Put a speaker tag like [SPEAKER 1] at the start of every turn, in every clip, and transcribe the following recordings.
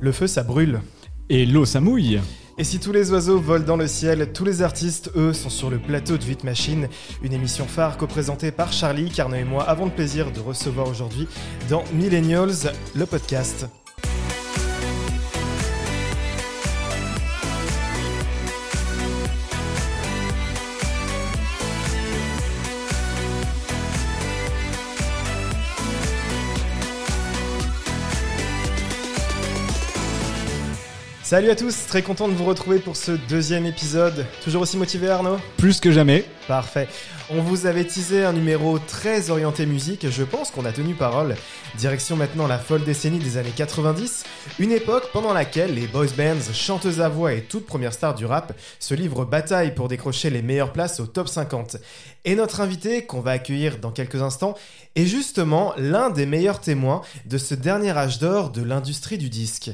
[SPEAKER 1] Le feu, ça brûle.
[SPEAKER 2] Et l'eau, ça mouille.
[SPEAKER 1] Et si tous les oiseaux volent dans le ciel, tous les artistes, eux, sont sur le plateau de 8 Machine, une émission phare co-présentée par Charlie, Carnot et moi avons le plaisir de recevoir aujourd'hui dans Millennials, le podcast. Salut à tous, très content de vous retrouver pour ce deuxième épisode. Toujours aussi motivé Arnaud
[SPEAKER 2] Plus que jamais.
[SPEAKER 1] Parfait. On vous avait teasé un numéro très orienté musique, je pense qu'on a tenu parole. Direction maintenant la folle décennie des années 90, une époque pendant laquelle les boys bands, chanteuses à voix et toutes premières stars du rap se livrent bataille pour décrocher les meilleures places au top 50. Et notre invité, qu'on va accueillir dans quelques instants, est justement l'un des meilleurs témoins de ce dernier âge d'or de l'industrie du disque.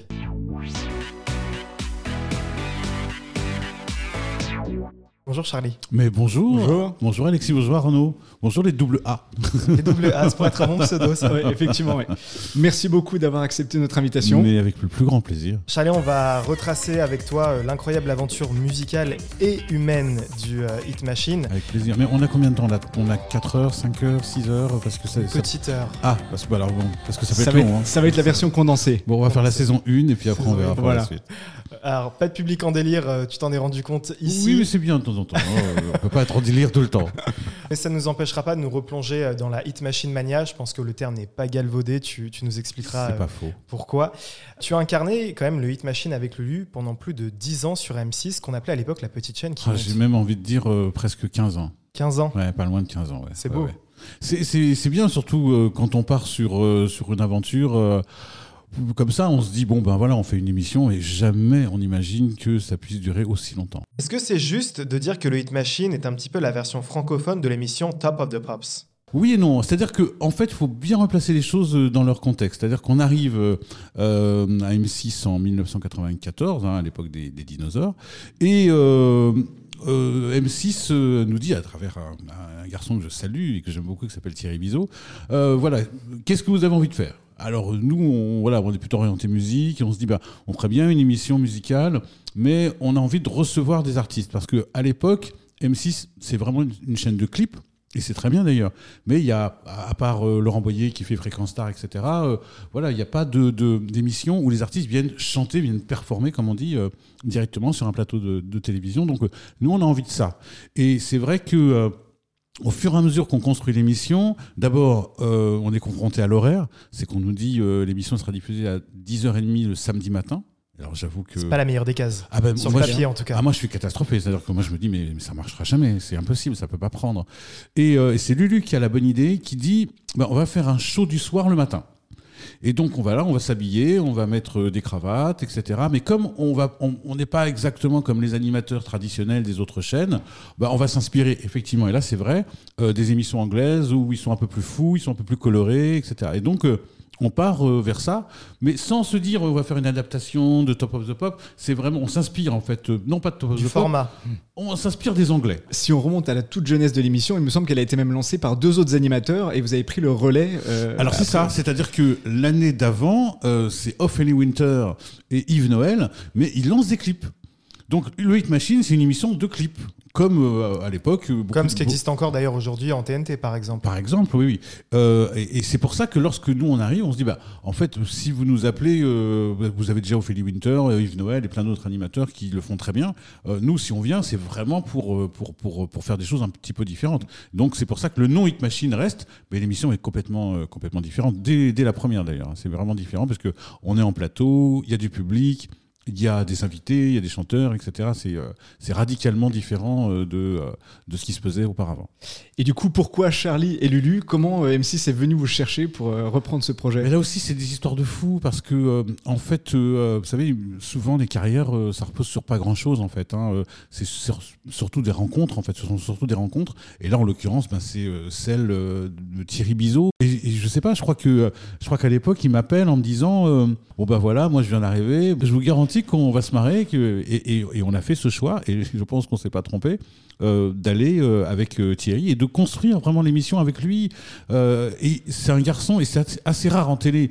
[SPEAKER 1] Bonjour Charlie.
[SPEAKER 3] Mais bonjour.
[SPEAKER 2] Bonjour.
[SPEAKER 3] Bonjour Alexis, bonjour Arnaud. Bonjour les double A.
[SPEAKER 1] Les double A, c'est pour être un bon pseudo ça.
[SPEAKER 2] Ouais, effectivement, ouais. Merci beaucoup d'avoir accepté notre invitation.
[SPEAKER 3] Mais avec le plus grand plaisir.
[SPEAKER 1] Charlie, on va retracer avec toi euh, l'incroyable aventure musicale et humaine du euh, Hit Machine.
[SPEAKER 3] Avec plaisir. Mais on a combien de temps là? On a 4 heures, 5 heures, 6 heures? Parce que ça, ça-
[SPEAKER 1] Petite heure.
[SPEAKER 3] Ah, parce que, bah alors bon, parce que ça peut
[SPEAKER 2] Ça
[SPEAKER 3] être
[SPEAKER 2] va,
[SPEAKER 3] long. hein.
[SPEAKER 2] ça va être la version condensée.
[SPEAKER 3] Bon, on va faire la saison 1 et puis après on verra
[SPEAKER 2] voilà.
[SPEAKER 3] la suite.
[SPEAKER 1] Alors, pas de public en délire, euh, tu t'en es rendu compte ici.
[SPEAKER 3] Oui, mais c'est bien de temps en temps. hein. on peut pas être en délire tout le temps.
[SPEAKER 1] Mais ça ne nous empêchera pas de nous replonger euh, dans la Hit Machine Mania. Je pense que le terme n'est pas galvaudé. Tu, tu nous expliqueras euh,
[SPEAKER 3] pas faux.
[SPEAKER 1] pourquoi. Tu as incarné quand même le Hit Machine avec Lulu pendant plus de 10 ans sur M6, qu'on appelait à l'époque la petite chaîne qui
[SPEAKER 3] Ah. J'ai même envie de dire euh, presque 15 ans.
[SPEAKER 1] 15 ans.
[SPEAKER 3] Ouais, pas loin de 15 ans. ouais.
[SPEAKER 1] C'est beau.
[SPEAKER 3] ouais. C'est- bien, surtout euh, quand on part sur, euh, sur une aventure. Comme ça, on se dit, bon, ben voilà, on fait une émission et jamais on imagine que ça puisse durer aussi longtemps.
[SPEAKER 1] Est-ce que c'est juste de dire que le Hit Machine est un petit peu la version francophone de l'émission Top of the Pops?
[SPEAKER 3] Oui et non. C'est-à-dire qu'en en fait, il faut bien replacer les choses euh, dans leur contexte. C'est-à-dire qu'on arrive euh, euh, à M6 en 1994, hein, à l'époque des, des dinosaures, et euh, euh, M6 euh, nous dit, à travers un, un garçon que je salue et que j'aime beaucoup, qui s'appelle Thierry Bizot, voilà, qu'est-ce que vous avez envie de faire? Alors nous, on, voilà, on est plutôt orienté musique on se dit, bah, on ferait bien une émission musicale, mais on a envie de recevoir des artistes parce que à l'époque, M6, c'est vraiment une- chaîne de clips. Et c'est très bien d'ailleurs. Mais il y a, à part euh, Laurent Boyer qui fait Fréquence Star, etc., euh, voilà, il n'y a pas de, de- d'émission où les artistes viennent chanter, viennent performer, comme on dit, euh, directement sur un plateau de, télévision. Donc nous, on a envie de ça. Et c'est vrai que au fur et à mesure qu'on construit l'émission, d'abord, euh, on est confronté à l'horaire. C'est qu'on nous dit euh, l'émission sera diffusée à 10h30 le samedi matin. Alors j'avoue que...
[SPEAKER 1] C'est pas la meilleure des cases.
[SPEAKER 3] Ah ben,
[SPEAKER 1] Sur
[SPEAKER 3] moi,
[SPEAKER 1] papier, en tout cas.
[SPEAKER 3] ah, moi, je suis catastrophé. C'est-à-dire que moi, je me dis, mais, mais ça marchera jamais. C'est impossible, ça peut pas prendre. Et, euh, et c'est Lulu qui a la bonne idée, qui dit, bah, on va faire un show du soir le matin. Et donc, on va là, on va s'habiller, on va mettre euh, des cravates, etc. Mais comme on va, on on n'est pas exactement comme les animateurs traditionnels des autres chaînes, bah, on va s'inspirer, effectivement, et là, c'est vrai, euh, des émissions anglaises où ils sont un peu plus fous, ils sont un peu plus colorés, etc. Et donc, euh, on part euh, vers ça, mais sans se dire, on va faire une adaptation de Top of the Pop. C'est vraiment, on s'inspire, en fait, euh, non pas de Top of
[SPEAKER 1] Du
[SPEAKER 3] the Pop,
[SPEAKER 1] format.
[SPEAKER 3] on s'inspire des Anglais.
[SPEAKER 2] Si on remonte à la toute jeunesse de l'émission, il me semble qu'elle a été même lancée par deux autres animateurs et vous avez pris le relais. euh,
[SPEAKER 3] Alors c'est ça, c'est-à-dire que l'année d'avant, euh, c'est Ophélie Winter et Yves Noël, mais ils lancent des clips. Donc le Hit Machine, c'est une émission de clips, comme euh, à l'époque. euh,
[SPEAKER 1] Comme ce qui existe encore d'ailleurs aujourd'hui en TNT, par exemple.
[SPEAKER 3] Par exemple, oui, oui. Euh, et et c'est pour ça que lorsque nous on arrive, on se dit bah en fait si vous nous appelez, euh, vous avez déjà Ophélie Winter, Yves Noël et plein d'autres animateurs qui le font très bien. Nous, si on vient, c'est vraiment pour, pour pour pour faire des choses un petit peu différentes. Donc c'est pour ça que le nom Hit Machine reste, mais l'émission est complètement complètement différente dès, dès la première d'ailleurs. C'est vraiment différent parce que on est en plateau, il y a du public. Il y a des invités, il y a des chanteurs, etc. C'est euh, c'est radicalement différent euh, de, euh, de ce qui se faisait auparavant.
[SPEAKER 2] Et du coup, pourquoi Charlie et Lulu? Comment euh, M6 est venu vous chercher pour reprendre ce
[SPEAKER 3] Mais
[SPEAKER 2] projet
[SPEAKER 3] là aussi, c'est des histoires de fous parce que, en fait, vous savez, souvent les carrières, ça repose sur pas grand-chose en fait. hein. C'est sur- surtout des rencontres en fait. Ce sont surtout des rencontres. Et là, en l'occurrence, ben, c'est celle de Thierry Bizot. Et, et je sais pas, je crois que, je crois qu'à l'époque, il m'appelle en me disant, bon ben voilà, moi je viens d'arriver, je vous garantis qu'on va se marrer. Et, on a fait ce choix. Et je pense qu'on s'est pas trompé. euh, d'aller euh, avec euh, Thierry et de construire vraiment l'émission avec lui. Et c'est un garçon, et c'est assez- rare en télé,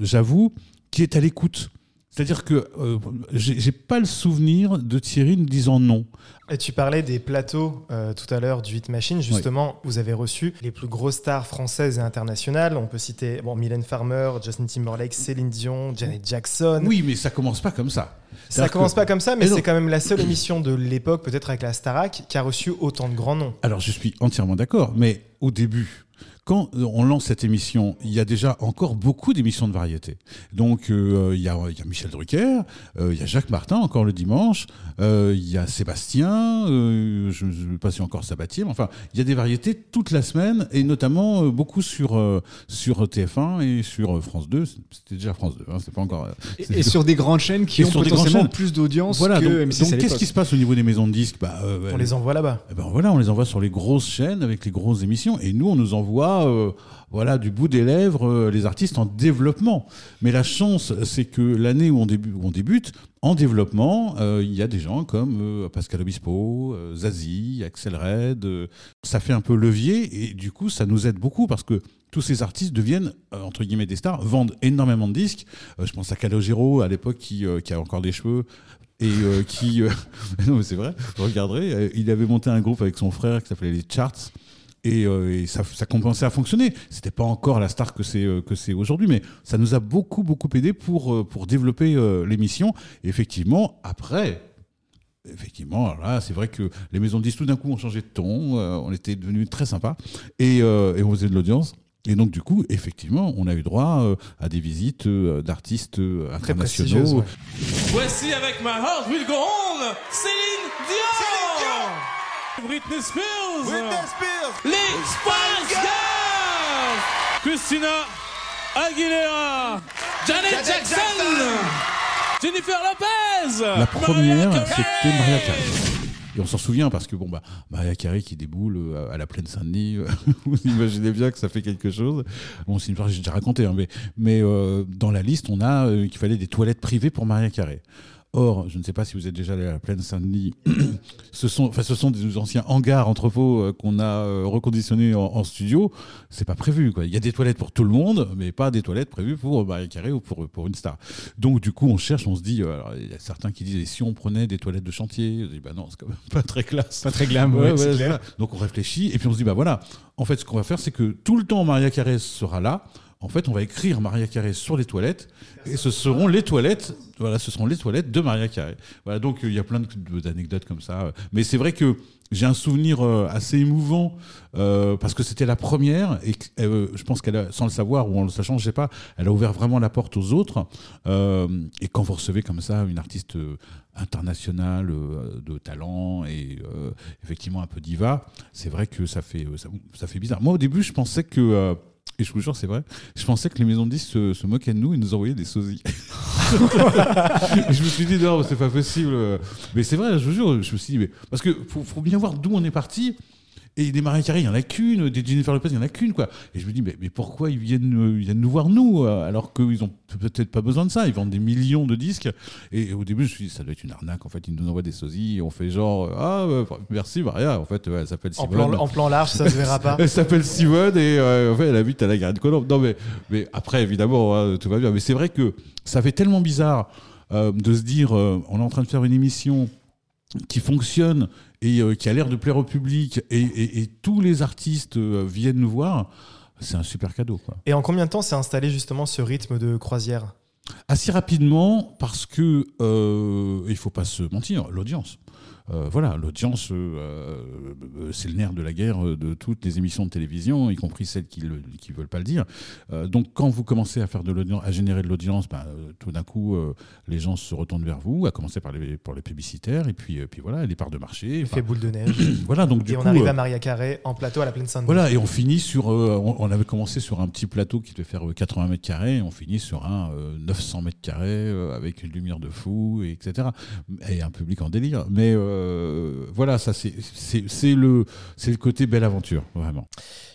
[SPEAKER 3] j'avoue, qui est à l'écoute. C'est-à-dire que euh, j'ai pas le souvenir de Thierry nous disant non.
[SPEAKER 1] Et tu parlais des plateaux euh, tout à l'heure du Hit Machine. Justement, vous avez reçu les plus grosses stars françaises et internationales. On peut citer bon, Mylène Farmer, Justin Timberlake, Céline Dion, Janet Jackson.
[SPEAKER 3] Oui, mais ça commence pas comme ça.
[SPEAKER 1] Ça commence
[SPEAKER 3] que-
[SPEAKER 1] pas comme ça, mais c'est quand même la seule émission de l'époque, peut-être avec la Starac, qui a reçu autant de grands noms.
[SPEAKER 3] Alors je suis entièrement d'accord, mais au début, quand on lance cette émission, il y a déjà encore beaucoup d'émissions de variété. Donc euh, il, y a, il y a Michel Drucker, euh, il y a Jacques Martin encore le dimanche, euh, il y a Sébastien, euh, je ne sais pas si encore Sabatier, mais enfin il y a des variétés toute la semaine et notamment euh, beaucoup sur, euh, sur TF1 et sur France 2. C'était déjà France 2, hein, c'est pas encore...
[SPEAKER 2] Et, et sur des grandes chaînes qui
[SPEAKER 3] Et
[SPEAKER 2] ont
[SPEAKER 3] sur
[SPEAKER 2] potentiellement plus d'audience
[SPEAKER 3] Voilà,
[SPEAKER 2] que
[SPEAKER 3] donc,
[SPEAKER 2] M6
[SPEAKER 3] donc
[SPEAKER 2] à
[SPEAKER 3] qu'est-ce qui se passe au niveau des maisons de disques? Bah, euh,
[SPEAKER 1] On les envoie là-bas.
[SPEAKER 3] Eh ben voilà, on les envoie sur les grosses chaînes avec les grosses émissions et nous on nous envoie euh, voilà du bout des lèvres euh, les artistes en développement. Mais la chance c'est que l'année où on débute, en développement, euh, il y a des gens comme Pascal Obispo, Zazie, Axel Red, ça fait un peu levier et du coup ça nous aide beaucoup parce que tous ces artistes deviennent entre guillemets des stars, vendent énormément de disques. Je pense à Calogero à l'époque qui, a encore des cheveux et qui non mais c'est vrai vous regarderez il avait monté un groupe avec son frère qui s'appelait les Charts et, euh, et ça, ça commençait à fonctionner c'était pas encore la star que c'est euh, que c'est aujourd'hui mais ça nous a beaucoup beaucoup aidé pour euh, pour développer euh, l'émission et effectivement après Effectivement, là, c'est vrai que les maisons de disques, tout d'un coup, ont changé de ton, euh, on était devenus très sympas, et, euh, et on faisait de l'audience. Et donc, du coup, effectivement, on a eu droit euh, à des visites euh, d'artistes euh, internationaux.
[SPEAKER 1] ouais.
[SPEAKER 4] Voici avec My Heart Will Go On, Céline Dion, Britney Spears, les Spice Girls, Christina Aguilera, Janet Jackson, Jennifer Lopez,
[SPEAKER 3] La première, c'était Maria Carey. Et on s'en souvient parce que bon bah Maria Carey qui déboule euh, à la plaine Saint-Denis, vous imaginez bien que ça fait quelque chose. Bon, c'est une histoire que j'ai déjà racontée, hein, mais, mais euh, dans la liste, on a euh, qu'il fallait des toilettes privées pour Maria Carey. Or, je ne sais pas si vous êtes déjà allé à la plaine Saint-Denis. ce sont, enfin, ce sont des anciens hangars, entrepôts euh, qu'on a euh, reconditionnés en, en studio. C'est pas prévu, quoi. Il y a des toilettes pour tout le monde, mais pas des toilettes prévues pour Maria Carey ou pour, pour une star. Donc, du coup, on cherche, on se dit, euh, alors, il y a certains qui disent, et si on prenait des toilettes de chantier? Je dis, bah non, c'est quand même pas très classe.
[SPEAKER 2] Pas très glam,
[SPEAKER 3] Ouais,
[SPEAKER 2] ouais,
[SPEAKER 3] ouais,
[SPEAKER 2] c'est
[SPEAKER 3] c'est
[SPEAKER 2] clair.
[SPEAKER 3] Donc on réfléchit et puis on se dit bah voilà. En fait, ce qu'on va faire, c'est que tout le temps Maria Carré sera là. En fait, on va écrire Maria Carré sur les toilettes et ce seront les toilettes. Voilà, ce seront les toilettes de Maria Carré. Voilà, donc euh, il y a plein d'anecdotes comme ça. Mais c'est vrai que j'ai un souvenir euh, assez émouvant euh, parce que c'était la première et euh, je pense qu'elle, sans le savoir ou en le sachant, je sais pas, elle a ouvert vraiment la porte aux autres. Euh, et quand vous recevez comme ça une artiste euh, internationale euh, de talent et euh, effectivement un peu diva, c'est vrai que ça fait euh, ça, fait bizarre. Moi au début, je pensais que euh, et je vous jure, c'est vrai. Je pensais que les maisons de disques se, se moquaient de nous et nous envoyaient des sosies. Je me suis dit, non, c'est pas possible. Mais c'est vrai, je vous jure, je me suis dit, parce que faut bien voir d'où on est parti. Et des Maria Carey, il y en a qu'une, des Jennifer Lopez, il y en a qu'une, quoi. Et je me dis, mais, mais pourquoi ils viennent, euh, ils viennent nous voir, nous, euh, alors qu'ils ont peut-être pas besoin de ça? Ils vendent des millions de disques. Et au début, je me suis dit, ça doit être une arnaque. En fait, ils nous envoient des sosies et on fait genre, euh, ah, bah, merci Maria. En fait, ouais, elle s'appelle
[SPEAKER 1] En
[SPEAKER 3] Simone.
[SPEAKER 1] plan, en plan large, ça se verra pas.
[SPEAKER 3] Elle s'appelle Simone et euh, en fait, elle habite à la Garenne Colombe. Non, mais, mais après, évidemment, hein, tout va bien. Mais c'est vrai que ça fait tellement bizarre euh, de se dire euh, on est en train de faire une émission qui fonctionne et euh, qui a l'air de plaire au public et, et- et tous les artistes euh, viennent nous voir. C'est un super cadeau. Quoi.
[SPEAKER 1] Et en combien de temps s'est installé justement ce rythme de croisière?
[SPEAKER 3] Assez rapidement, parce que euh, il faut pas se mentir, l'audience. Euh, voilà, l'audience, euh, euh, c'est le nerf de la guerre de toutes les émissions de télévision, y compris celles qui ne veulent pas le dire. Euh, donc, quand vous commencez à faire de l'audience, à générer de l'audience, ben, tout d'un coup, les gens se retournent vers vous, à commencer par les, pour les publicitaires, et puis, puis voilà, les parts de marché.
[SPEAKER 1] Il fait boule de neige.
[SPEAKER 3] voilà, donc du
[SPEAKER 1] et on
[SPEAKER 3] coup,
[SPEAKER 1] arrive à Maria Carré en plateau à la plaine Sainte-Denis.
[SPEAKER 3] voilà, et on finit sur. on, on avait commencé sur un petit plateau qui devait faire euh, 80 mètres carrés, on finit sur un euh, 900 mètres carrés avec une lumière de fou, et etc. Et un public en délire. Mais euh, voilà, ça c'est le c'est le côté belle aventure, vraiment.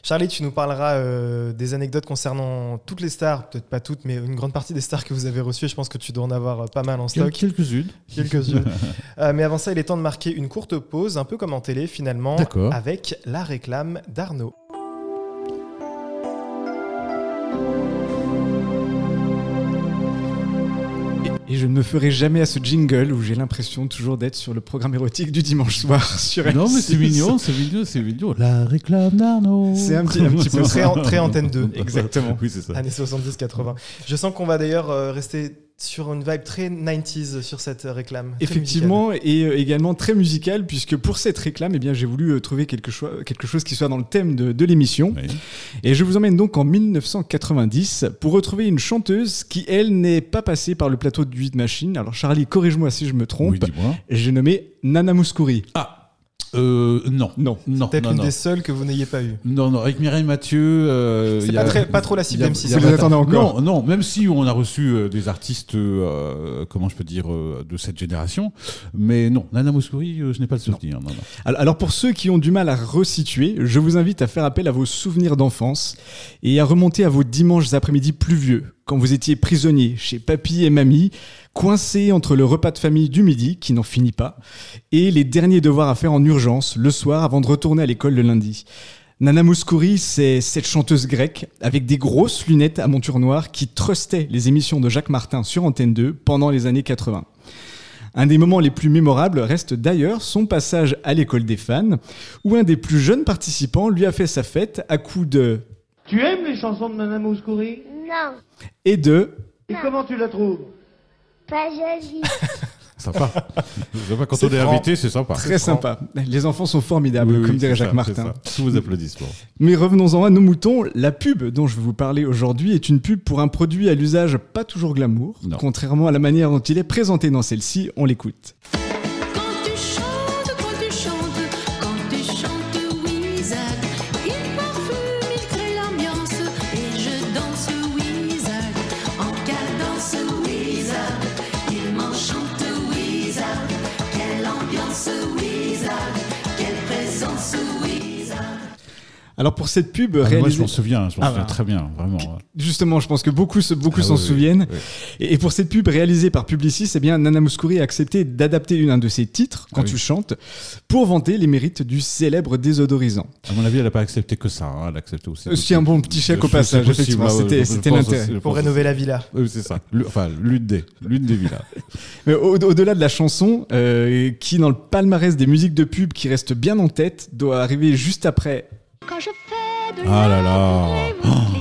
[SPEAKER 1] Charlie, tu nous parleras euh, des anecdotes concernant toutes les stars, peut-être pas toutes, mais une grande partie des stars que vous avez reçues. Je pense que tu dois en avoir euh, pas mal en stock.
[SPEAKER 3] Quelques-unes.
[SPEAKER 1] Quelques-unes. Euh, mais avant ça, il est temps de marquer une courte pause, un peu comme en télé finalement, avec la réclame d'Arnaud.
[SPEAKER 2] Et je ne me ferai jamais à ce jingle où j'ai l'impression toujours d'être sur le programme érotique du dimanche soir sur M6.
[SPEAKER 3] Non, mais c'est mignon, c'est mignon, c'est mignon. La réclame d'Arnaud.
[SPEAKER 2] C'est un petit, un petit peu
[SPEAKER 1] Très, très antenne 2.
[SPEAKER 2] Exactement.
[SPEAKER 3] Oui, c'est ça.
[SPEAKER 1] Années 70-80. Je sens qu'on va d'ailleurs euh, rester sur une vibe très 90s sur cette réclame.
[SPEAKER 2] Effectivement, et euh, également très musical, puisque pour cette réclame, eh bien, j'ai voulu euh, trouver quelque, cho- quelque chose qui soit dans le thème de, de l'émission.
[SPEAKER 3] Oui.
[SPEAKER 2] Et je vous emmène donc en 1990 pour retrouver une chanteuse qui, elle, n'est pas passée par le plateau de 8 Machine. Alors, Charlie, corrige-moi si je me trompe.
[SPEAKER 3] Oui,
[SPEAKER 2] j'ai nommé Nana Mouskouri.
[SPEAKER 3] Ah, euh, non.
[SPEAKER 2] Non.
[SPEAKER 3] Non,
[SPEAKER 1] Peut-être
[SPEAKER 3] non,
[SPEAKER 1] une
[SPEAKER 3] non.
[SPEAKER 1] des seules que vous n'ayez pas eu.
[SPEAKER 3] Non, non, avec Mireille Mathieu. euh,
[SPEAKER 1] C'est pas, très- pas trop la cible
[SPEAKER 3] y a-
[SPEAKER 1] M6.
[SPEAKER 3] il y a
[SPEAKER 2] Vous
[SPEAKER 3] pas-
[SPEAKER 2] attendez encore.
[SPEAKER 3] Non, non, même si on a reçu euh, des artistes, euh, comment je peux dire, euh, de cette génération, mais non, Nana Mouskouri, je n'ai pas le souvenir. Non, non.
[SPEAKER 2] Alors alors pour ceux qui ont du mal à resituer, je vous invite à faire appel à vos souvenirs d'enfance et à remonter à vos dimanches après-midi pluvieux, quand vous étiez prisonnier chez papy et mamie, coincés entre le repas de famille du midi, qui n'en finit pas, et les derniers devoirs à faire en urgence le soir avant de retourner à l'école le lundi. Nana Mouskouri, c'est cette chanteuse grecque avec des grosses lunettes à monture noire qui trustait les émissions de Jacques Martin sur Antenne 2 pendant les années 80. Un des moments les plus mémorables reste d'ailleurs son passage à l'école des fans, où un des plus jeunes participants lui a fait sa fête à coups de
[SPEAKER 5] Tu aimes les chansons de Nana Mouskouri?
[SPEAKER 6] Non,
[SPEAKER 2] et de
[SPEAKER 5] Et comment tu la trouves
[SPEAKER 6] pas jolie.
[SPEAKER 3] Sympa. Sympa. Quand
[SPEAKER 1] C'est
[SPEAKER 3] on est
[SPEAKER 1] franc.
[SPEAKER 3] invité, c'est sympa.
[SPEAKER 2] très sympa. Les enfants sont formidables,
[SPEAKER 3] Oui, oui,
[SPEAKER 2] comme dirait
[SPEAKER 3] c'est
[SPEAKER 2] Jacques
[SPEAKER 3] ça,
[SPEAKER 2] Martin.
[SPEAKER 3] Tous vos applaudissements.
[SPEAKER 2] Mais revenons-en à nos moutons. La pub dont je vais vous parler aujourd'hui est une pub pour un produit à l'usage pas toujours glamour,
[SPEAKER 3] Non.
[SPEAKER 2] contrairement à la manière dont il est présenté dans celle-ci. On l'écoute. Alors pour cette pub
[SPEAKER 3] Ah, moi, je
[SPEAKER 2] réalisée,
[SPEAKER 3] m'en souviens, je m'en
[SPEAKER 2] Ah,
[SPEAKER 3] souviens
[SPEAKER 2] bah.
[SPEAKER 3] très bien, vraiment.
[SPEAKER 2] justement, je pense que beaucoup, beaucoup
[SPEAKER 3] Ah,
[SPEAKER 2] s'en
[SPEAKER 3] oui,
[SPEAKER 2] souviennent.
[SPEAKER 3] oui.
[SPEAKER 2] Et et pour cette pub réalisée par Publicis, eh bien, Nana Mouskouri a accepté d'adapter un de ses titres, Quand
[SPEAKER 3] Ah oui.
[SPEAKER 2] tu chantes, pour vanter les mérites du célèbre désodorisant.
[SPEAKER 3] À mon avis, elle n'a pas accepté que ça. hein, Elle a accepté aussi.
[SPEAKER 2] Aussi un bon petit chèque au passage,
[SPEAKER 3] possible,
[SPEAKER 2] effectivement.
[SPEAKER 3] ah ouais,
[SPEAKER 2] C'était- l'intérêt.
[SPEAKER 1] Pour rénover la villa.
[SPEAKER 3] Oui, c'est ça. Le- Enfin, l'une des, l'une des villas.
[SPEAKER 2] Mais au- au-delà de la chanson, euh, qui dans le palmarès des musiques de pub qui reste bien en tête, doit arriver juste après,
[SPEAKER 6] Quand je fais de
[SPEAKER 3] Ah là là.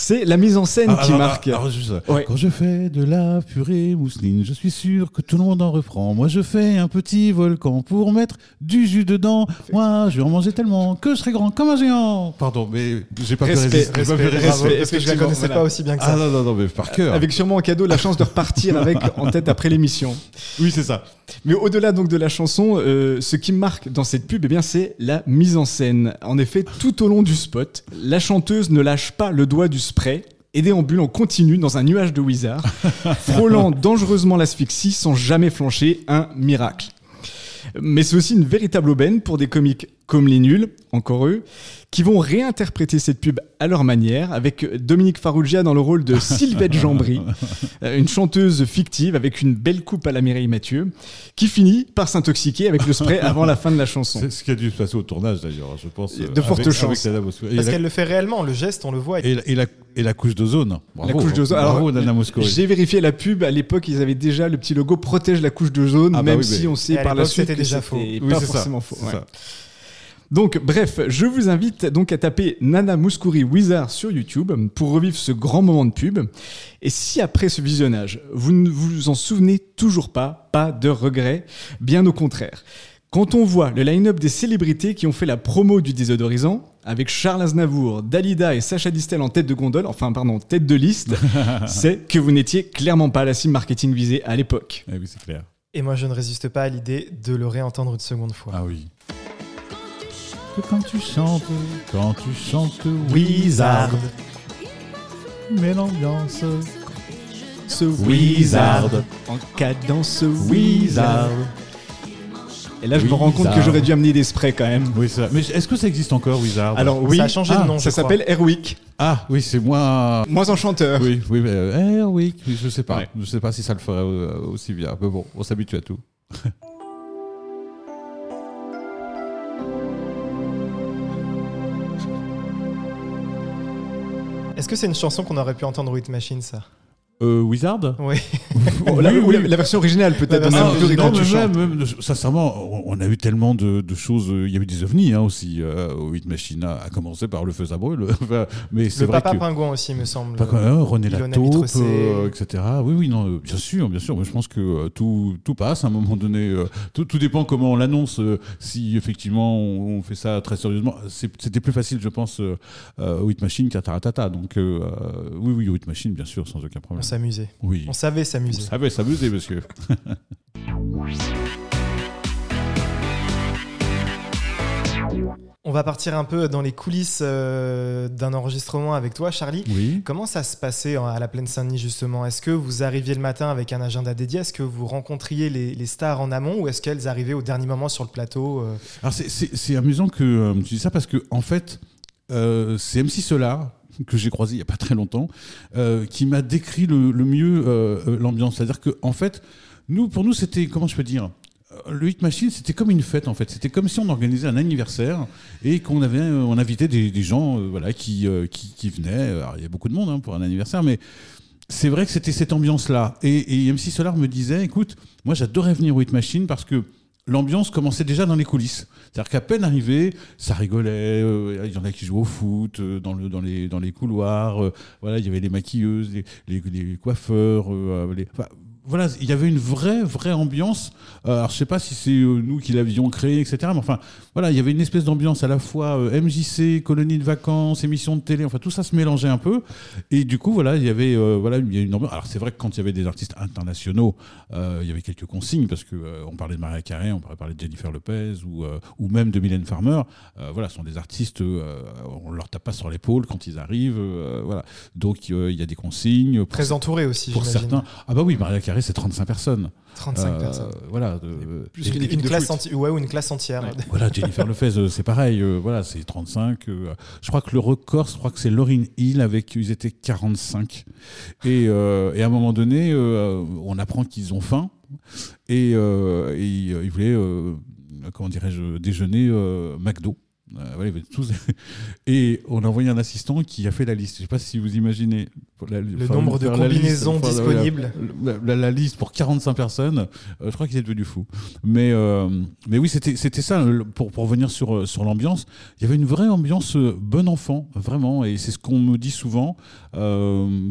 [SPEAKER 2] C'est la mise en scène
[SPEAKER 3] Ah,
[SPEAKER 2] qui
[SPEAKER 3] alors,
[SPEAKER 2] marque.
[SPEAKER 3] alors, juste,
[SPEAKER 2] Ouais.
[SPEAKER 3] Quand je fais de la purée mousseline, je suis sûr que tout le monde en reprend. Moi, je fais un petit volcan pour mettre du jus dedans. Moi, je vais en manger tellement que je serai grand comme un géant. Pardon, mais j'ai pas pu
[SPEAKER 2] Respect,
[SPEAKER 3] résister. J'ai pas pu
[SPEAKER 2] respect,
[SPEAKER 3] résister.
[SPEAKER 1] Bravo, parce que je la connaissais
[SPEAKER 2] voilà.
[SPEAKER 1] pas aussi bien que ça.
[SPEAKER 3] Ah non, non, non, mais par cœur.
[SPEAKER 2] Avec sûrement en cadeau la chance de repartir avec en tête après l'émission.
[SPEAKER 3] Oui, c'est ça.
[SPEAKER 2] Mais au-delà donc de la chanson, euh, ce qui me marque dans cette pub, eh bien, c'est la mise en scène. En effet, tout au long du spot, la chanteuse ne lâche pas le doigt du spray et déambule en continu dans un nuage de Wizard, frôlant dangereusement l'asphyxie sans jamais flancher, un miracle. Mais c'est aussi une véritable aubaine pour des comiques comme les nuls, encore eux, qui vont réinterpréter cette pub à leur manière, avec Dominique Farrugia dans le rôle de Sylvette Jambry, euh, une chanteuse fictive avec une belle coupe à la Mireille Mathieu, qui finit par s'intoxiquer avec le spray avant la fin de la chanson.
[SPEAKER 3] C'est ce qui a dû se passer au tournage d'ailleurs, je pense.
[SPEAKER 2] De fortes chances.
[SPEAKER 1] Parce
[SPEAKER 3] la-
[SPEAKER 1] qu'elle le fait réellement, le geste, on le voit.
[SPEAKER 3] Et la, et la, et la couche d'ozone.
[SPEAKER 2] La couche d'ozone. Alors, j'ai vérifié la pub. À l'époque, ils avaient déjà le petit logo protège la couche d'ozone,
[SPEAKER 3] Ah bah
[SPEAKER 2] même
[SPEAKER 3] oui,
[SPEAKER 2] si on sait par la suite
[SPEAKER 1] c'était
[SPEAKER 2] que
[SPEAKER 1] déjà
[SPEAKER 2] c'était
[SPEAKER 1] faux.
[SPEAKER 3] Oui,
[SPEAKER 2] pas
[SPEAKER 3] ça,
[SPEAKER 2] forcément faux. ouais. Donc, bref, je vous invite donc à taper Nana Mouskouri Wizard sur YouTube pour revivre ce grand moment de pub. Et si après ce visionnage, vous ne vous en souvenez toujours pas, pas de regret, bien au contraire. Quand on voit le line-up des célébrités qui ont fait la promo du désodorisant, avec Charles Aznavour, Dalida et Sacha Distel en tête de gondole, enfin pardon, tête de liste, c'est que vous n'étiez clairement pas la cible marketing visée à l'époque.
[SPEAKER 3] Eh oui, c'est clair.
[SPEAKER 1] Et moi, je ne résiste pas à l'idée de le réentendre une seconde fois.
[SPEAKER 3] Ah oui. Quand tu chantes, quand tu chantes
[SPEAKER 1] Wizard.
[SPEAKER 3] mais l'ambiance.
[SPEAKER 2] Ce
[SPEAKER 3] Wizard.
[SPEAKER 2] en cadence
[SPEAKER 3] Wizard.
[SPEAKER 2] Et là, je me rends compte que j'aurais dû amener des sprays quand même.
[SPEAKER 3] Oui, ça. Mais est-ce que ça existe encore, Wizard?
[SPEAKER 2] Alors oui,
[SPEAKER 1] Ça a changé de
[SPEAKER 2] ah,
[SPEAKER 1] nom,
[SPEAKER 2] ça s'appelle Airwick.
[SPEAKER 3] Ah, oui, c'est moins.
[SPEAKER 2] Moins enchanteur.
[SPEAKER 3] Oui, oui, mais euh, oui, oui, je sais pas.
[SPEAKER 2] Ouais.
[SPEAKER 3] Je sais pas si ça le ferait euh, aussi bien. Mais bon, on s'habitue à tout.
[SPEAKER 1] Est-ce que c'est une chanson qu'on aurait pu entendre au Hit Machine, ça?
[SPEAKER 3] Euh, Wizard
[SPEAKER 1] Oui.
[SPEAKER 2] Oh, la,
[SPEAKER 3] Oui,
[SPEAKER 2] ou
[SPEAKER 3] oui.
[SPEAKER 2] la- la version originale peut-être. A
[SPEAKER 3] mais
[SPEAKER 2] chantes.
[SPEAKER 3] même, même, sincèrement, on- a eu tellement de, de choses. euh, Il y a eu des ovnis hein, aussi euh, au Hit Machine, à, à commencer par le feu ça brûle. Mais c'est
[SPEAKER 1] Le
[SPEAKER 3] vrai
[SPEAKER 1] papa
[SPEAKER 3] que.
[SPEAKER 1] pingouin aussi, me semble.
[SPEAKER 3] Pas quand même, René Lataupe, euh, etc. Oui, oui, non, euh, bien sûr, bien sûr. Moi, je pense que euh, tout, tout passe à un moment donné. euh, tout, tout dépend comment on l'annonce. euh, si effectivement on, on fait ça très sérieusement, C'est- c'était plus facile, je pense, euh, euh, Hit Machine qu'à Taratata. Donc, euh, euh, oui, oui, au Hit Machine, bien sûr, sans aucun problème.
[SPEAKER 1] S'amusait.
[SPEAKER 3] Oui.
[SPEAKER 1] On savait
[SPEAKER 3] On
[SPEAKER 1] s'amuser.
[SPEAKER 3] savait s'amuser, monsieur.
[SPEAKER 1] On va partir un peu dans les coulisses euh, d'un enregistrement avec toi, Charlie.
[SPEAKER 3] Oui.
[SPEAKER 1] Comment ça se passait à la Plaine Saint-Denis justement? Est-ce que vous arriviez le matin avec un agenda dédié? Est-ce que vous rencontriez les, les stars en amont ou est-ce qu'elles arrivaient au dernier moment sur le plateau euh?
[SPEAKER 3] Alors c'est- amusant que euh, tu dis ça parce que en fait euh, c'est MC Solar que j'ai croisé il y a pas très longtemps euh, qui m'a décrit le, mieux euh, euh, l'ambiance. C'est-à-dire que en fait nous pour nous c'était comment je peux dire le Hit Machine, c'était comme une fête en fait. C'était comme si on organisait un anniversaire et qu'on avait, on invitait des, gens, voilà, qui, qui, qui venaient. Il y a beaucoup de monde hein, pour un anniversaire, mais c'est vrai que c'était cette ambiance-là. Et, et MC Solar me disait, écoute, moi j'adorais venir au Hit Machine parce que l'ambiance commençait déjà dans les coulisses. C'est-à-dire qu'à peine arrivé, ça rigolait, euh, il y en a qui jouaient au foot, euh, dans, le, dans, les, couloirs, euh, voilà, il y avait les maquilleuses, les, coiffeurs, voilà, il y avait une vraie, vraie ambiance. Euh, alors, je sais pas si c'est euh, nous qui l'avions créé, etc. Mais enfin, voilà, il y avait une espèce d'ambiance à la fois euh, MJC, colonie de vacances, émissions de télé. Enfin, tout ça se mélangeait un peu. Et du coup, voilà, il y avait, voilà, il y a une ambiance. Alors, c'est vrai que quand il y avait des artistes internationaux, il y avait quelques consignes parce que on parlait de Maria Carey, on parler de Jennifer Lopez ou, ou même de Mylène Farmer. Voilà, ce sont des artistes, on leur tape pas sur l'épaule quand ils arrivent. voilà, donc il y a des consignes.
[SPEAKER 1] Très entouré aussi,
[SPEAKER 3] pour certains. Ah bah oui, Maria C'est 35 personnes.
[SPEAKER 1] 35
[SPEAKER 3] Euh,
[SPEAKER 1] personnes.
[SPEAKER 3] Voilà. de-
[SPEAKER 2] Plus
[SPEAKER 1] Une, une classe enti- ouais, ou une classe entière.
[SPEAKER 3] Voilà, Jennifer Lopez, euh, c'est pareil. euh, voilà, c'est 35. euh, je crois que le record, je crois que c'est Lauryn Hill avec, ils étaient 45. Et, euh, et à un moment donné, euh, on apprend qu'ils ont faim et, euh, et ils, ils voulaient, euh, comment dirais-je, déjeuner euh, McDo. Euh, tous. Et on a envoyé un assistant qui a fait la liste. Je ne sais pas si vous imaginez la-
[SPEAKER 1] Le
[SPEAKER 3] enfin,
[SPEAKER 1] nombre de
[SPEAKER 3] liste,
[SPEAKER 1] combinaisons disponibles.
[SPEAKER 3] La, la- la liste pour 45 personnes, euh, je crois qu'il est devenu fou. Mais, euh, mais oui, c'était ça. Pour, pour revenir sur, sur l'ambiance, il y avait une vraie ambiance bon enfant, vraiment. Et c'est ce qu'on me dit souvent.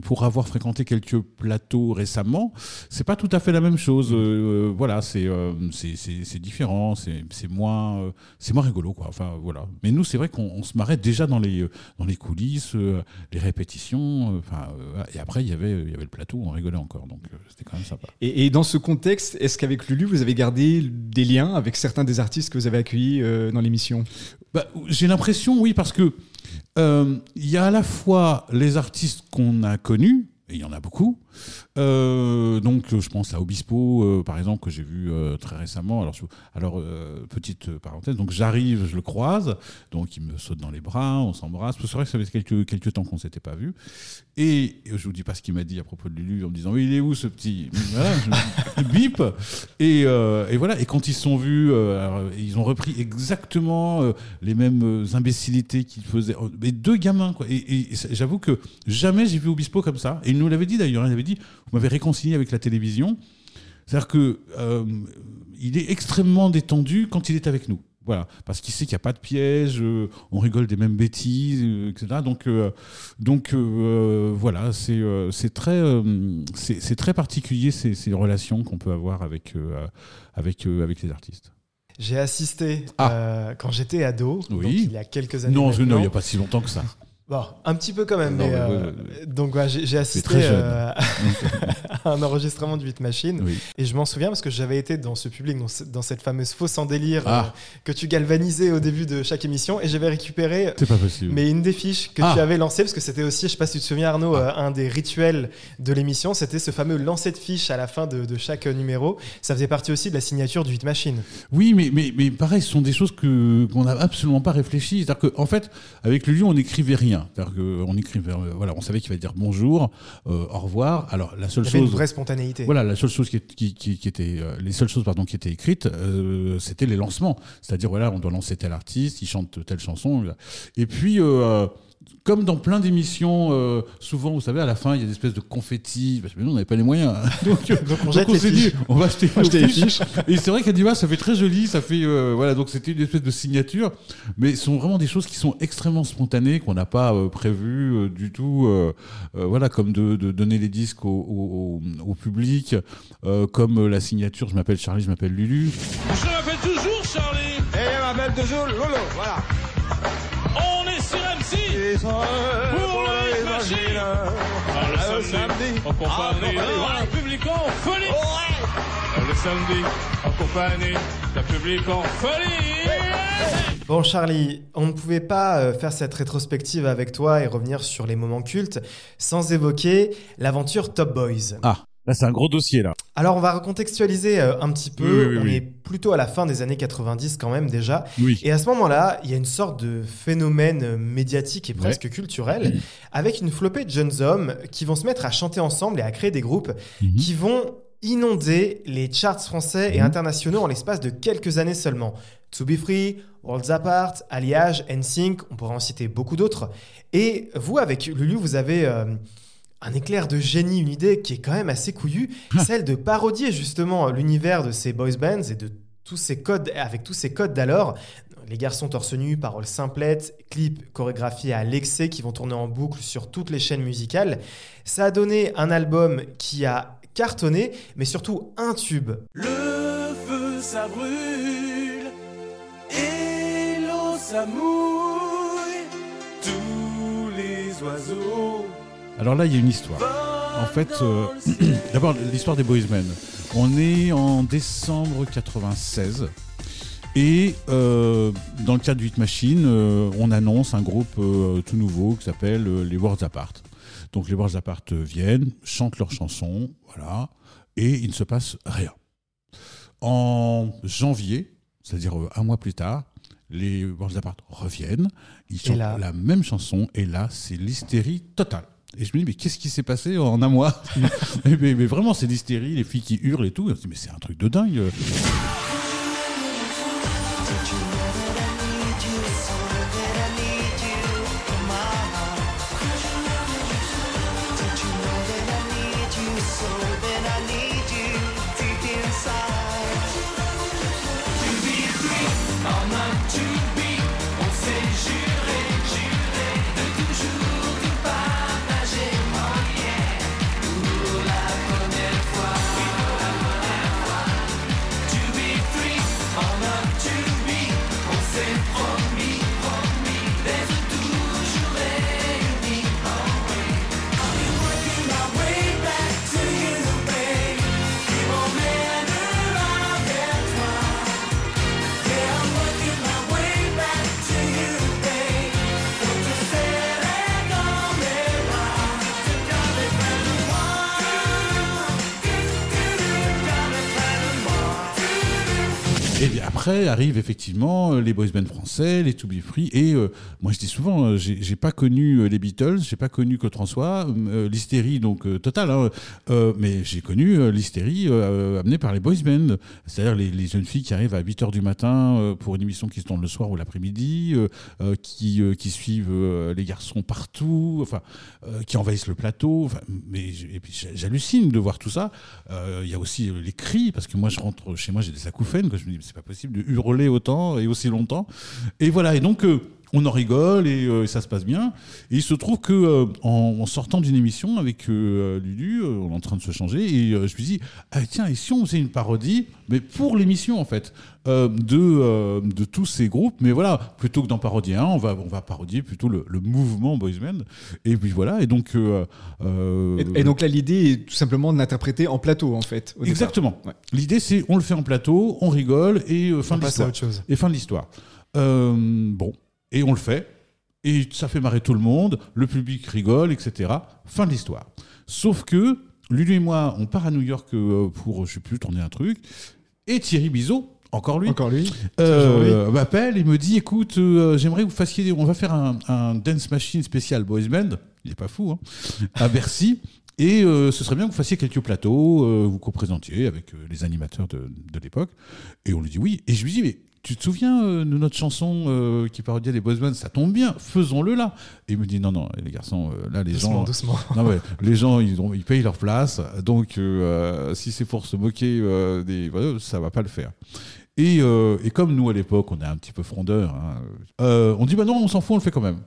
[SPEAKER 3] pour avoir fréquenté quelques plateaux récemment, c'est pas tout à fait la même chose. Voilà, c'est c'est- différent, c'est moins, c'est moins rigolo, quoi. Enfin, voilà. Mais nous, c'est vrai qu'on on se marrait déjà dans les, euh, dans les coulisses, euh, les répétitions. euh, Enfin, et après, il y avait, il y avait le plateau, on rigolait encore. Donc, c'était quand même sympa.
[SPEAKER 2] Et, et dans ce contexte, est-ce qu'avec Lulu, vous avez gardé des liens avec certains des artistes que vous avez accueillis dans l'émission?
[SPEAKER 3] Bah, J'ai l'impression, oui, parce que euh, il y a à la fois les artistes qu'on a connus, et il y en a beaucoup. Euh, donc, euh, je pense à Obispo, euh, par exemple, que j'ai vu très récemment. Alors, alors petite parenthèse, donc j'arrive, je le croise, donc il me saute dans les bras, on s'embrasse. C'est vrai que ça fait quelques, quelques temps qu'on ne s'était pas vu. Et je vous dis pas ce qu'il m'a dit à propos de Lulu en me disant, il est où ce petit? Bip. Et, euh, et voilà. Et quand ils se sont vus, euh, ils ont repris exactement euh, les mêmes imbécilités qu'ils faisaient. Mais deux gamins, quoi. Et, et- et j'avoue que jamais j'ai vu Obispo comme ça. Et il nous l'avait dit d'ailleurs. Il avait dit, vous m'avez réconcilié avec la télévision. C'est-à-dire que euh, il est extrêmement détendu quand il est avec nous. Voilà, parce qu'il sait qu'il n'y a pas de piège, euh, on rigole des mêmes bêtises, euh, etc. Donc, euh, donc euh, voilà, c'est c'est très, c'est très particulier ces, ces relations qu'on peut avoir avec, avec, avec les artistes.
[SPEAKER 1] J'ai assisté
[SPEAKER 3] Ah.
[SPEAKER 1] quand j'étais ado,
[SPEAKER 3] Oui.
[SPEAKER 1] donc il y a quelques années.
[SPEAKER 3] Non, je- non, il n'y a pas si longtemps que ça.
[SPEAKER 1] Bon, un petit peu quand même.
[SPEAKER 3] Non,
[SPEAKER 1] mais,
[SPEAKER 3] mais
[SPEAKER 1] euh,
[SPEAKER 3] ouais,
[SPEAKER 1] donc ouais, j'ai assisté euh, à un enregistrement du 8 Machine
[SPEAKER 3] Oui.
[SPEAKER 1] et je m'en souviens parce que j'avais été dans ce public, dans, ce- dans cette fameuse fausse en délire
[SPEAKER 3] Ah.
[SPEAKER 1] euh, que tu galvanisais au début de chaque émission et j'avais récupéré
[SPEAKER 3] C'est pas possible.
[SPEAKER 1] mais une des fiches que
[SPEAKER 3] Ah.
[SPEAKER 1] tu avais lancées, parce que c'était aussi, je sais pas si tu te souviens Arnaud, euh, un des rituels de l'émission, c'était ce fameux lancer de fiches à la fin de, de chaque numéro. Ça faisait partie aussi de la signature du 8 Machine.
[SPEAKER 3] Oui, mais, mais, mais pareil, ce sont des choses qu'on n'a absolument pas réfléchi. C'est-à-dire qu'en en fait, avec le lieu, on n'écrivait rien. C'est-à-dire qu'on écrivait, euh, voilà, on savait qu'il fallait dire bonjour, euh, au revoir. Alors, la seule
[SPEAKER 1] Il y avait une
[SPEAKER 3] chose.
[SPEAKER 1] vraie spontanéité.
[SPEAKER 3] Voilà, la seule chose qui, est- qui, qui- qui était, euh, les seules choses pardon qui étaient écrites, euh, c'était les lancements. C'est-à-dire voilà, on doit lancer tel artiste, il chante telle chanson. Et puis euh, comme dans plein d'émissions, euh, souvent, vous savez, à la fin, il y a des espèces de confettis. Parce que nous, on n'avait pas les moyens. Donc,
[SPEAKER 1] on
[SPEAKER 3] s'est dit, on va acheter, nos
[SPEAKER 2] acheter les
[SPEAKER 3] fiches. Et c'est vrai qu'à Diva, ça fait très joli. Ça fait, euh, voilà, donc c'était une espèce de signature. Mais ce sont vraiment des choses qui sont extrêmement spontanées, qu'on n'a pas euh, prévues euh, du tout. euh, euh, voilà, comme de, de donner les disques au, au- au- au public, euh, comme la signature, je m'appelle Charlie, je m'appelle Lulu.
[SPEAKER 4] Je m'appelle toujours Charlie.
[SPEAKER 5] Et je m'appelle toujours Lolo, voilà.
[SPEAKER 4] MC. Pour les machines. Ah, le samedi, en compagnie d'un public en folie. Le samedi, en compagnie d'un public en folie.
[SPEAKER 1] Bon Charlie, on ne pouvait pas euh, faire cette rétrospective avec toi et revenir sur les moments cultes sans évoquer l'aventure Top Boys.
[SPEAKER 3] Ah, là, c'est un gros dossier, là.
[SPEAKER 1] Alors on va recontextualiser euh, un petit peu,
[SPEAKER 3] Oui, oui, oui,
[SPEAKER 1] on
[SPEAKER 3] oui.
[SPEAKER 1] est plutôt à la fin des années 90 quand même déjà, et à ce moment-là, il y a une sorte de phénomène euh, médiatique et presque culturel, avec une flopée de jeunes hommes qui vont se mettre à chanter ensemble et à créer des groupes
[SPEAKER 3] Mhm.
[SPEAKER 1] qui vont inonder les charts français et
[SPEAKER 3] Mhm.
[SPEAKER 1] internationaux en l'espace de quelques années seulement. To Be Free, Worlds Apart, Alliage, NSYNC, on pourrait en citer beaucoup d'autres. Et vous, avec Lulu, vous avez euh, un éclair de génie, une idée qui est quand même assez couillue, celle de parodier justement l'univers de ces boys bands et de tous ces codes, avec tous ces codes d'alors. Les garçons torse nu, paroles simplettes, clips chorégraphiés à l'excès qui vont tourner en boucle sur toutes les chaînes musicales. Ça a donné un album qui a cartonné, mais surtout un tube.
[SPEAKER 4] Le feu, ça brûle. Et l'eau, ça mouille. Tous les oiseaux.
[SPEAKER 3] Alors là, il y a une histoire. En fait, euh, d'abord, l'histoire des Boys Men. On est en décembre 96. Et euh, dans le cadre du Hit Machine, euh, on annonce un groupe euh, tout nouveau qui s'appelle les Worlds Apart. Donc les Worlds Apart viennent, chantent leurs chansons, voilà, et il ne se passe rien. En janvier, c'est-à-dire un mois plus tard, les Worlds Apart reviennent, ils chantent
[SPEAKER 1] là
[SPEAKER 3] la même chanson, et là, c'est l'hystérie totale. Et je me dis, mais qu'est-ce qui s'est passé en un mois mais, vraiment, c'est l'hystérie, les filles qui hurlent et tout. On dit, mais c'est un truc de dingue. Après arrivent effectivement euh, les boys bands français, les To Be Free. Et euh, moi je dis souvent, euh, j'ai pas connu les Beatles, j'ai pas connu Claude François, l'hystérie donc totale, hein, mais j'ai connu l'hystérie amenée par les boys bands. C'est-à-dire les, jeunes filles qui arrivent à 8h du matin pour une émission qui se tourne le soir ou l'après-midi, qui, qui suivent les garçons partout, enfin, qui envahissent le plateau. Enfin, mais j'hallucine de voir tout ça. Il y a aussi les cris, parce que moi je rentre chez moi, j'ai des acouphènes, que je me dis c'est pas possible hurler autant et aussi longtemps. Et voilà, et donc euh, on en rigole et, euh, et ça se passe bien. Et il se trouve que euh, en, en sortant d'une émission avec euh, Lulu, on est en train de se changer, et je me dis ah, tiens, et si on faisait une parodie, mais pour l'émission en fait, de, de tous ces groupes, mais voilà, plutôt que d'en parodier un, on va, on va parodier plutôt le, le mouvement Boys Band. Et puis voilà, et donc.
[SPEAKER 2] Et, et donc là, l'idée est tout simplement de l'interpréter en plateau, en fait.
[SPEAKER 3] Exactement.
[SPEAKER 2] Ouais.
[SPEAKER 3] L'idée, c'est on le fait en plateau, on rigole et fin
[SPEAKER 1] On
[SPEAKER 3] de l'histoire. Et fin de l'histoire. Bon, et on le fait. Et ça fait marrer tout le monde, le public rigole, etc. Fin de l'histoire. Sauf que Lulu et moi, on part à New York euh, pour, je sais plus, tourner un truc. Et Thierry Bizot, encore lui,
[SPEAKER 2] Encore lui.
[SPEAKER 3] euh, m'appelle et me dit écoute, euh, j'aimerais que vous fassiez, on va faire un, un dance machine spécial boys band, il est pas fou, hein, à Bercy. Et euh, ce serait bien que vous fassiez quelques plateaux, vous co-présentiez avec les animateurs de, de l'époque. Et on lui dit oui. Et je lui dis, mais tu te souviens euh, de notre chanson euh, qui parodiait les boys bands Ça tombe bien, faisons-le là. Et il me dit, non, non, les garçons, euh, là, les
[SPEAKER 1] Doucement,
[SPEAKER 3] gens.
[SPEAKER 1] doucement.
[SPEAKER 3] Non, ouais, les gens, ils, ont, ils payent leur place. Donc, si c'est pour se moquer des. Voilà, ça va pas le faire. Et, et comme nous, à l'époque, on est un petit peu frondeur, hein, on dit, bah non, on s'en fout, on le fait quand même.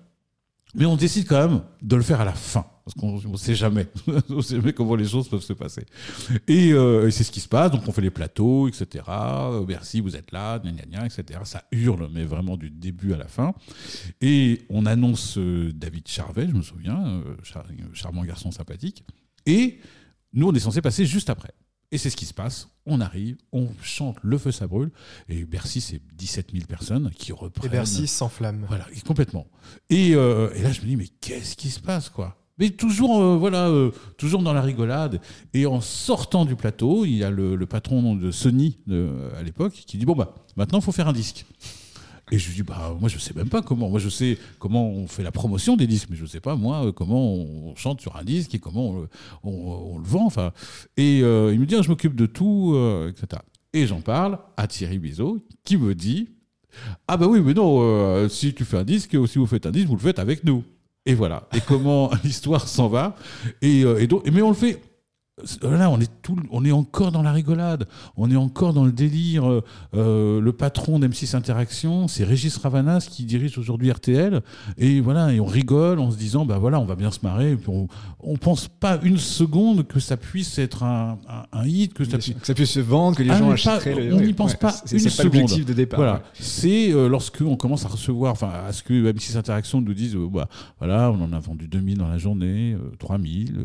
[SPEAKER 3] Mais on décide quand même de le faire à la fin. Parce qu'on ne sait jamais. on sait jamais comment les choses peuvent se passer. Et, euh, et c'est ce qui se passe. Donc on fait les plateaux, etc. Euh, Merci, vous êtes là, gna gna gna, etc. Ça hurle, mais vraiment du début à la fin. Et on annonce euh, David Charvet, je me souviens, euh, char- charmant garçon sympathique. Et nous, on est censé passer juste après. Et c'est ce qui se passe. On arrive, on chante Le Feu ça brûle. Et Bercy, c'est 17 000 personnes qui reprennent.
[SPEAKER 1] Et Bercy s'enflamme.
[SPEAKER 3] Voilà, et complètement. Et, euh, et là, je me dis, mais qu'est-ce qui se passe, quoi? Mais toujours, euh, voilà, euh, toujours dans la rigolade. Et en sortant du plateau, il y a le, le patron de Sony de- à l'époque qui dit, bon, bah, maintenant, il faut faire un disque. Et je lui dis, bah, moi, je sais même pas comment. Moi, je sais comment on fait la promotion des disques, mais je sais pas, moi, euh, comment on chante sur un disque et comment on, le- vend. Et euh, il me dit, ah, je m'occupe de tout, euh, etc. Et j'en parle à Thierry Bizot, qui me dit, ah bah oui, mais non, si tu fais un disque, ou si vous faites un disque, vous le faites avec nous. Et voilà. Et comment l'histoire s'en va. Et, et donc, mais on le fait. Là, on est, tout, on est encore dans la rigolade, on est encore dans le délire. Euh, euh, le patron d'M6 Interaction, c'est Régis Ravanas qui dirige aujourd'hui RTL. Et voilà, et on rigole en se disant, bah voilà, on va bien se marrer. Et puis on, on pense pas une seconde que ça puisse être un, un- un hit, que ça puisse
[SPEAKER 2] Que ça puisse se vendre, que les
[SPEAKER 3] Ah,
[SPEAKER 2] gens achèteraient. le-
[SPEAKER 3] on n'y pense
[SPEAKER 2] ouais,
[SPEAKER 3] pas
[SPEAKER 2] C'est
[SPEAKER 3] une
[SPEAKER 2] c'est pas
[SPEAKER 3] seconde.
[SPEAKER 2] l'objectif de départ.
[SPEAKER 3] Voilà,
[SPEAKER 2] ouais.
[SPEAKER 3] c'est euh, lorsque on commence à recevoir, enfin, à ce que M6 Interaction nous dise, euh, bah, voilà, on en a vendu 2000 dans la journée, euh, 3000, euh,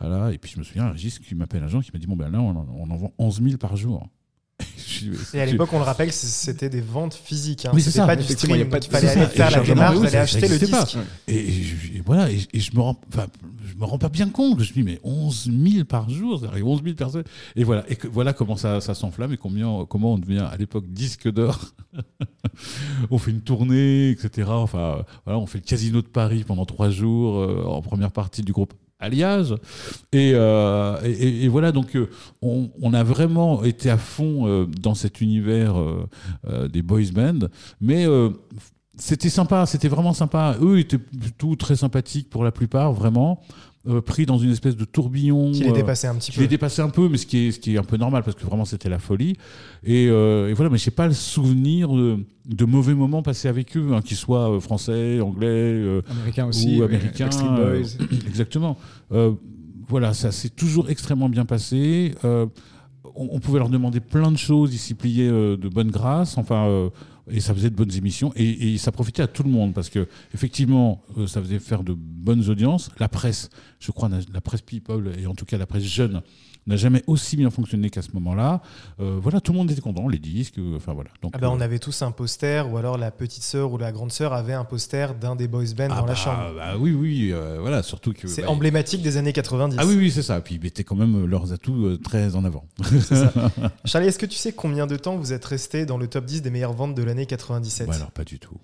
[SPEAKER 3] voilà. Et puis je me souviens, Qui m'appelle un jour, qui m'a dit, bon ben là, on en, on en vend 11 000 par jour.
[SPEAKER 1] Et à l'époque, on le rappelle, c'était des ventes physiques. Hein.
[SPEAKER 3] Oui,
[SPEAKER 1] C'était pas du
[SPEAKER 2] effectivement, il
[SPEAKER 1] stream.
[SPEAKER 2] pas de-
[SPEAKER 1] il fallait aller faire
[SPEAKER 2] et
[SPEAKER 1] la démarche, d'aller acheter le disque.
[SPEAKER 3] Et, je, et voilà, et, et je me rends, je me rends pas bien compte. Je me dis, mais 11 000 par jour, ça arrive 11 000 personnes. Et voilà, et que, voilà comment ça, ça s'enflamme et combien, comment on devient à l'époque disque d'or. on fait une tournée, etc. Enfin, voilà, on fait le casino de Paris pendant trois jours euh, en première partie du groupe Et, euh, et- et- voilà, donc euh, on, on a vraiment été à fond euh, dans cet univers des boys bands, mais c'était sympa, c'était vraiment sympa. Eux étaient plutôt très sympathiques pour la plupart, vraiment. Euh, pris dans une espèce de tourbillon.
[SPEAKER 1] Qui les
[SPEAKER 3] euh,
[SPEAKER 1] dépassait un petit
[SPEAKER 3] je l'ai
[SPEAKER 1] peu.
[SPEAKER 3] dépassé un peu, mais ce qui est, ce qui est un peu normal parce que vraiment c'était la folie. Et, euh, et voilà, mais je n'ai pas le souvenir de, de mauvais moments passés avec eux, hein, qu'ils soient français, anglais euh,
[SPEAKER 2] Américain aussi.
[SPEAKER 3] ou américains. Euh,
[SPEAKER 2] Boys.
[SPEAKER 3] exactement. Euh, voilà, ça s'est toujours extrêmement bien passé. Euh, on, on pouvait leur demander plein de choses, ils s'y pliaient euh, de bonne grâce. Enfin. euh, et ça faisait de bonnes émissions et, ça profitait à tout le monde parce que effectivement euh, ça faisait faire de bonnes audiences. La presse je crois la presse people et en tout cas la presse jeune n'a jamais aussi bien fonctionné qu'à ce moment-là Euh, voilà tout le monde était content les disques euh, enfin voilà donc
[SPEAKER 1] Ah bah, on
[SPEAKER 3] euh,
[SPEAKER 1] avait tous un poster, ou alors la petite sœur ou la grande sœur avait un poster d'un des boys bands
[SPEAKER 3] ah
[SPEAKER 1] dans la
[SPEAKER 3] bah,
[SPEAKER 1] chambre.
[SPEAKER 3] bah oui oui euh, voilà surtout que
[SPEAKER 1] C'est
[SPEAKER 3] bah,
[SPEAKER 1] emblématique des années 90.
[SPEAKER 3] ah oui oui c'est ça puis ils mettaient quand même leurs atouts euh, très en avant
[SPEAKER 1] Charlie, est-ce que tu sais combien de temps vous êtes resté dans le top 10 des meilleures ventes de l'année 97
[SPEAKER 3] Ouais, alors pas du tout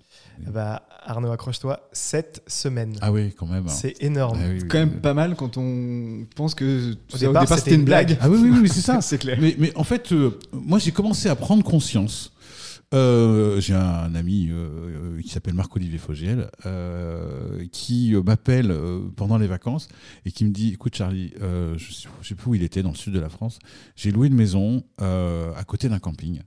[SPEAKER 1] Bah, Arnaud, accroche-toi, 7 semaines.
[SPEAKER 3] ah oui quand même
[SPEAKER 1] C'est énorme.
[SPEAKER 3] Ah oui, oui,
[SPEAKER 2] Quand même
[SPEAKER 3] oui.
[SPEAKER 2] pas mal quand on pense que ça,
[SPEAKER 1] départ, c'était une blague.
[SPEAKER 3] ah oui oui oui c'est ça
[SPEAKER 2] c'est clair.
[SPEAKER 3] Mais, mais en fait, euh, moi, j'ai commencé à prendre conscience. Euh, j'ai un ami euh, qui s'appelle Marc-Olivier Fogiel qui m'appelle pendant les vacances et qui me dit Écoute, Charlie, je ne sais plus où il était, dans le sud de la France. J'ai loué une maison à côté d'un camping.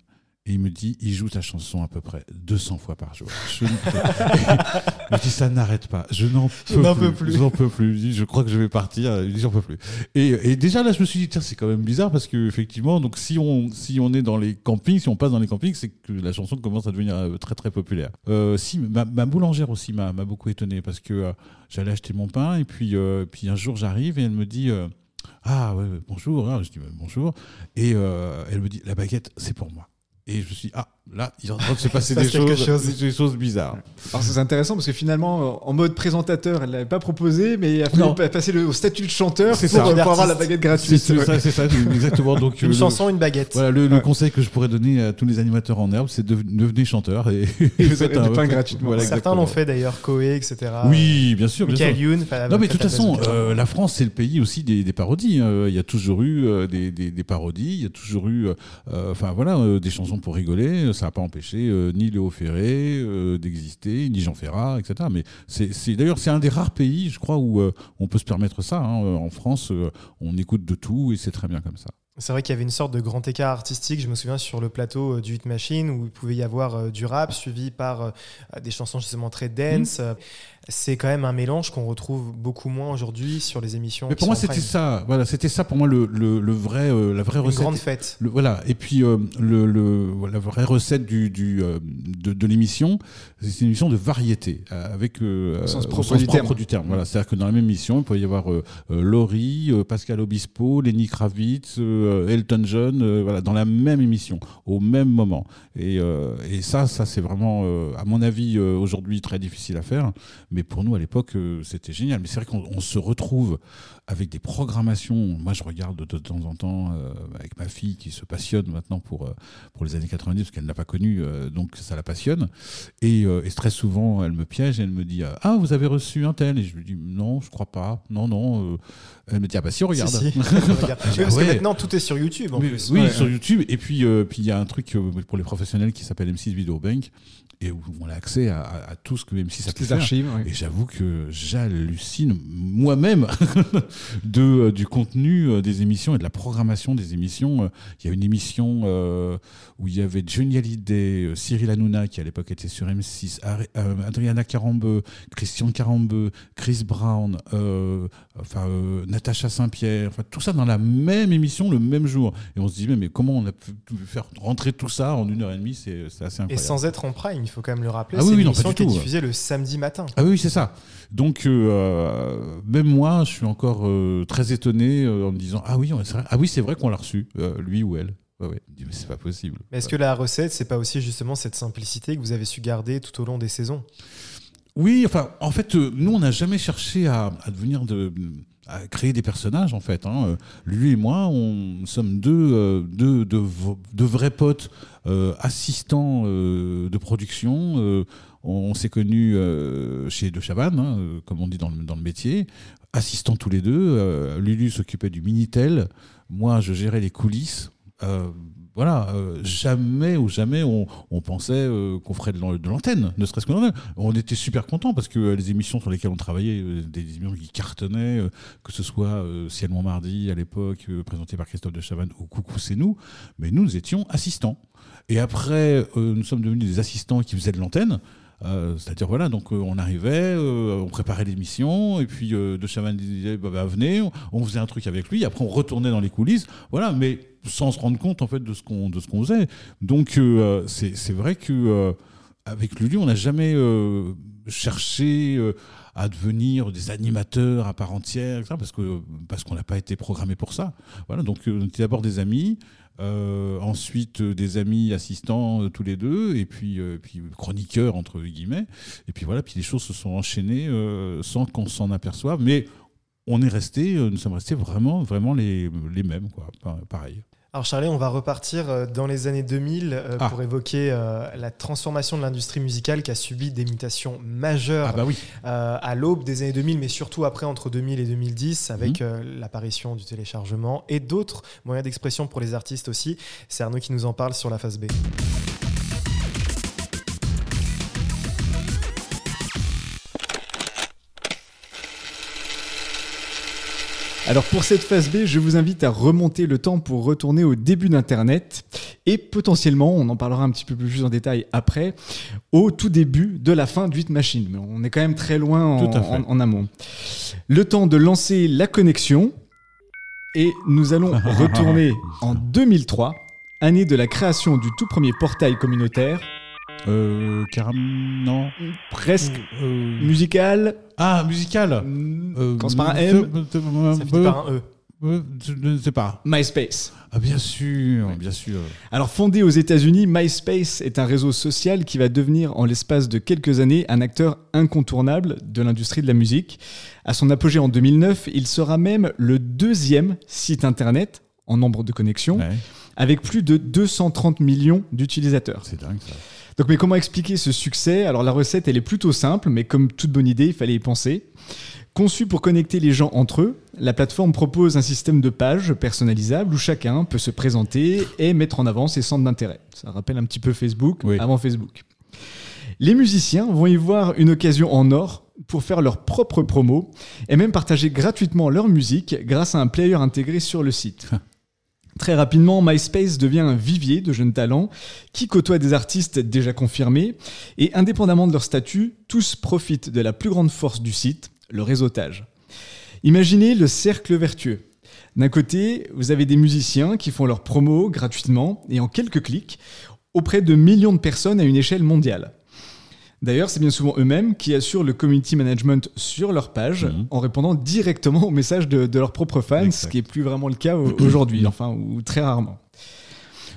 [SPEAKER 3] Et il me dit, il joue ta chanson à peu près 200 fois par jour. Je ne peux- je dis, ça n'arrête pas. Je n'en peux, plus.
[SPEAKER 1] peux plus.
[SPEAKER 3] Je n'en peux plus. Je crois que je vais partir. Il dit, j'en peux plus. Et, et déjà là, je me suis dit, tiens, c'est quand même bizarre parce que effectivement, donc si on si on est dans les campings, si on passe dans les campings, c'est que la chanson commence à devenir euh, très très populaire. Euh, si ma, ma boulangère aussi m'a beaucoup étonné parce que euh, j'allais acheter mon pain et puis euh, puis un jour j'arrive et elle me dit. ah ouais, bonjour. hein. Je dis bonjour. Et elle me dit la baguette, c'est pour moi. Et je suis ah, là, il est en train de se passer
[SPEAKER 1] se passe
[SPEAKER 3] des choses,
[SPEAKER 1] chose.
[SPEAKER 3] des choses bizarres.
[SPEAKER 2] Alors c'est intéressant parce que finalement, en mode présentateur, elle l'avait pas proposé, mais il a fallu
[SPEAKER 3] Non.
[SPEAKER 2] passer le, au statut de chanteur
[SPEAKER 3] C'est
[SPEAKER 2] pour,
[SPEAKER 3] ça.
[SPEAKER 2] euh, pour avoir la baguette
[SPEAKER 3] C'est
[SPEAKER 2] gratuite.
[SPEAKER 3] c'est
[SPEAKER 2] Ouais.
[SPEAKER 3] ça, c'est ça, exactement. Donc,
[SPEAKER 1] Une
[SPEAKER 3] le-
[SPEAKER 1] chanson, une baguette.
[SPEAKER 3] Voilà, le, conseil que je pourrais donner à tous les animateurs en herbe, c'est de devenez chanteur et,
[SPEAKER 2] Et vous aurez
[SPEAKER 3] un-
[SPEAKER 2] du pain gratuitement.
[SPEAKER 3] voilà,
[SPEAKER 1] Certains
[SPEAKER 3] exactement.
[SPEAKER 1] l'ont fait d'ailleurs, Koé, etc.
[SPEAKER 3] Oui, bien sûr, bien sûr.
[SPEAKER 1] Michael Youn. enfin,
[SPEAKER 3] Non, mais de toute façon,
[SPEAKER 1] la
[SPEAKER 3] euh, la France, c'est le pays aussi des, des parodies. hein. Il y a toujours eu euh, des, des- des parodies, il y a toujours eu, euh, euh, enfin voilà, euh, des chansons pour rigoler. Ça n'a pas empêché euh, ni Léo Ferré euh, d'exister, ni Jean Ferrat, etc. Mais c'est d'ailleurs c'est un des rares pays, je crois, où euh, on peut se permettre ça. hein. En France, on écoute de tout et c'est très bien comme ça.
[SPEAKER 1] C'est vrai qu'il y avait une sorte de grand écart artistique, je me souviens sur le plateau du Hit Machine où il pouvait y avoir du rap suivi par des chansons justement très dance.
[SPEAKER 3] Mmh.
[SPEAKER 1] C'est quand même un mélange qu'on retrouve beaucoup moins aujourd'hui sur les émissions.
[SPEAKER 3] Mais pour moi, c'était ça. Voilà, c'était ça pour moi le, le, le vrai, euh, la vraie
[SPEAKER 1] Une
[SPEAKER 3] recette.
[SPEAKER 1] grande fête.
[SPEAKER 3] Le- voilà, et puis euh, le, le- la vraie recette du, du, euh, de, de l'émission, c'est une émission de variété, euh, avec euh,
[SPEAKER 2] Au sens propre du terme.
[SPEAKER 3] du terme. Voilà, c'est-à-dire que dans la même émission, il peut y avoir Laurie, euh, Pascal Obispo, Lenny Kravitz, euh, Elton John, euh, voilà, dans la même émission, au même moment. Et, euh, et ça, ça c'est vraiment, euh, à mon avis, euh, aujourd'hui très difficile à faire. Mais pour nous, à l'époque, euh, c'était génial. Mais c'est vrai qu'on on se retrouve avec des programmations. Moi, je regarde de, de temps en temps euh, avec ma fille qui se passionne maintenant pour, euh, pour les années 90 parce qu'elle n'a pas connu, euh, donc ça la passionne. Et, euh, et très souvent, elle me piège et elle me dit Ah, vous avez reçu un tel Et je lui dis Non, je crois pas. Non, non. Elle me dit Ah, bah si, regarde.
[SPEAKER 1] Si, si. Regarde.
[SPEAKER 3] Ah,
[SPEAKER 1] Oui, parce
[SPEAKER 3] ouais.
[SPEAKER 1] que maintenant tout est sur YouTube en
[SPEAKER 3] Oui,
[SPEAKER 1] plus.
[SPEAKER 3] oui,
[SPEAKER 2] Ouais.
[SPEAKER 3] sur YouTube. Et puis, puis il y a un truc pour les professionnels qui s'appelle M6 Video Bank et où on a accès à, à- à tout ce que M6 a pu
[SPEAKER 2] archives.
[SPEAKER 3] Et j'avoue que j'hallucine moi-même de, euh, du contenu euh, des émissions et de la programmation des émissions. Euh, Il y a une émission où il y avait Johnny Hallyday, Cyril Hanouna, qui à l'époque était sur M6, Ari- euh, Adriana Carambeu, Christian Carambeu, Chris Brown, enfin, euh, Natacha Saint-Pierre, enfin, tout ça dans la même émission le même jour. Et on se dit, mais, mais comment on a pu faire rentrer tout ça en une heure et demie C'est assez
[SPEAKER 1] Et
[SPEAKER 3] incroyable.
[SPEAKER 1] sans être en prime, il faut quand même le rappeler,
[SPEAKER 3] Ah oui,
[SPEAKER 1] c'est
[SPEAKER 3] oui,
[SPEAKER 1] une
[SPEAKER 3] non, pas
[SPEAKER 1] émission qui est
[SPEAKER 3] tout.
[SPEAKER 1] diffusée le samedi matin.
[SPEAKER 3] Ah oui, c'est ça. Donc, euh, même moi, je suis encore euh, très étonné euh, en me disant Ah oui, c'est vrai, ah oui, vrai qu'on l'a reçu, lui ou elle. Ouais, ouais. Mais c'est pas possible.
[SPEAKER 1] Est-ce que la recette, c'est pas aussi justement cette simplicité que vous avez su garder tout au long des saisons?
[SPEAKER 3] Oui, enfin, en fait, euh, nous, on n'a jamais cherché à, devenir de à créer des personnages en fait. hein. Euh, Lui et moi, on sommes deux, euh, deux, deux vrais potes assistants de production. On s'est connus chez De Chavannes, hein, comme on dit dans le, dans le métier, assistants tous les deux. Lulu s'occupait du Minitel, moi je gérais les coulisses. Voilà, euh, jamais ou jamais on, pensait euh, qu'on ferait de l'an- de l'antenne, ne serait-ce que l'antenne. On était super contents parce que euh, les émissions sur lesquelles on travaillait, des émissions qui cartonnaient, que ce soit Ciel Montmardi à l'époque, présenté par Christophe de Chavannes ou Coucou c'est nous, mais nous, nous étions assistants. Et après, nous sommes devenus des assistants qui faisaient de l'antenne. Euh, C'est-à-dire, voilà, donc euh, on arrivait, euh, on préparait l'émission, et puis De Chavannes disait, bah, bah, venez, on, faisait un truc avec lui, après on retournait dans les coulisses, voilà, mais sans se rendre compte en fait de ce qu'on qu'on faisait. Donc c'est vrai que avec Lulu, on n'a jamais cherché à devenir des animateurs à part entière, parce que parce qu'on n'a pas été programmé pour ça. Voilà, donc on était d'abord des amis. Euh, ensuite euh, des amis assistants euh, tous les deux et puis puis chroniqueurs entre guillemets. Et puis voilà puis les choses se sont enchaînées sans qu'on s'en aperçoive. Mais on est resté nous sommes restés vraiment vraiment les, les mêmes quoi. Pa- pareil
[SPEAKER 1] Alors Charlie, on va repartir euh, dans les années 2000 euh,
[SPEAKER 3] Ah.
[SPEAKER 1] pour évoquer euh, la transformation de l'industrie musicale qui a subi des mutations majeures
[SPEAKER 3] ah bah oui
[SPEAKER 1] à l'aube des années 2000, mais surtout après entre 2000 et 2010, avec
[SPEAKER 3] Mhm.
[SPEAKER 1] l'apparition du téléchargement et d'autres moyens d'expression pour les artistes aussi. C'est Arnaud qui nous en parle sur la phase B.
[SPEAKER 2] Alors pour cette phase B, je vous invite à remonter le temps pour retourner au début d'Internet et potentiellement, on en parlera un petit peu plus en détail après, au tout début de la fin du 8 Machine. Mais on est quand même très loin en amont. Le temps de lancer la connexion et nous allons retourner en 2003, année de la création du tout premier portail communautaire,
[SPEAKER 3] euh, Caram non
[SPEAKER 2] presque
[SPEAKER 3] Euh,
[SPEAKER 2] musical,
[SPEAKER 3] ah musical
[SPEAKER 2] mm,
[SPEAKER 3] Euh,
[SPEAKER 2] commence par un M.
[SPEAKER 1] Ça finit par un E.
[SPEAKER 3] Euh, Je ne sais pas.
[SPEAKER 2] MySpace.
[SPEAKER 3] Ah, bien sûr, bien sûr.
[SPEAKER 2] Alors fondé aux États-Unis, MySpace est un réseau social qui va devenir en l'espace de quelques années un acteur incontournable de l'industrie de la musique. À son apogée en 2009, il sera même le deuxième site internet en nombre de connexions,
[SPEAKER 3] Ouais,
[SPEAKER 2] avec plus de 230 millions d'utilisateurs.
[SPEAKER 3] c'est dingue ça.
[SPEAKER 2] Donc, mais comment expliquer ce succès? Alors, la recette, elle est plutôt simple, mais comme toute bonne idée, il fallait y penser. Conçue pour connecter les gens entre eux, la plateforme propose un système de pages personnalisables où chacun peut se présenter et mettre en avant ses centres d'intérêt. Ça rappelle un petit peu Facebook
[SPEAKER 3] Oui.
[SPEAKER 2] avant Facebook. Les musiciens vont y voir une occasion en or pour faire leur propre promo et même partager gratuitement leur musique grâce à un player intégré sur le site. Très rapidement, MySpace devient un vivier de jeunes talents qui côtoient des artistes déjà confirmés et indépendamment de leur statut, tous profitent de la plus grande force du site, le réseautage. Imaginez le cercle vertueux. D'un côté, vous avez des musiciens qui font leur promo gratuitement et en quelques clics auprès de millions de personnes à une échelle mondiale. D'ailleurs, c'est bien souvent eux-mêmes qui assurent le community management sur leur page
[SPEAKER 3] Mhm.
[SPEAKER 2] en répondant directement aux messages de, de leurs propres fans, ce qui est plus vraiment le cas au- aujourd'hui, enfin, ou très rarement.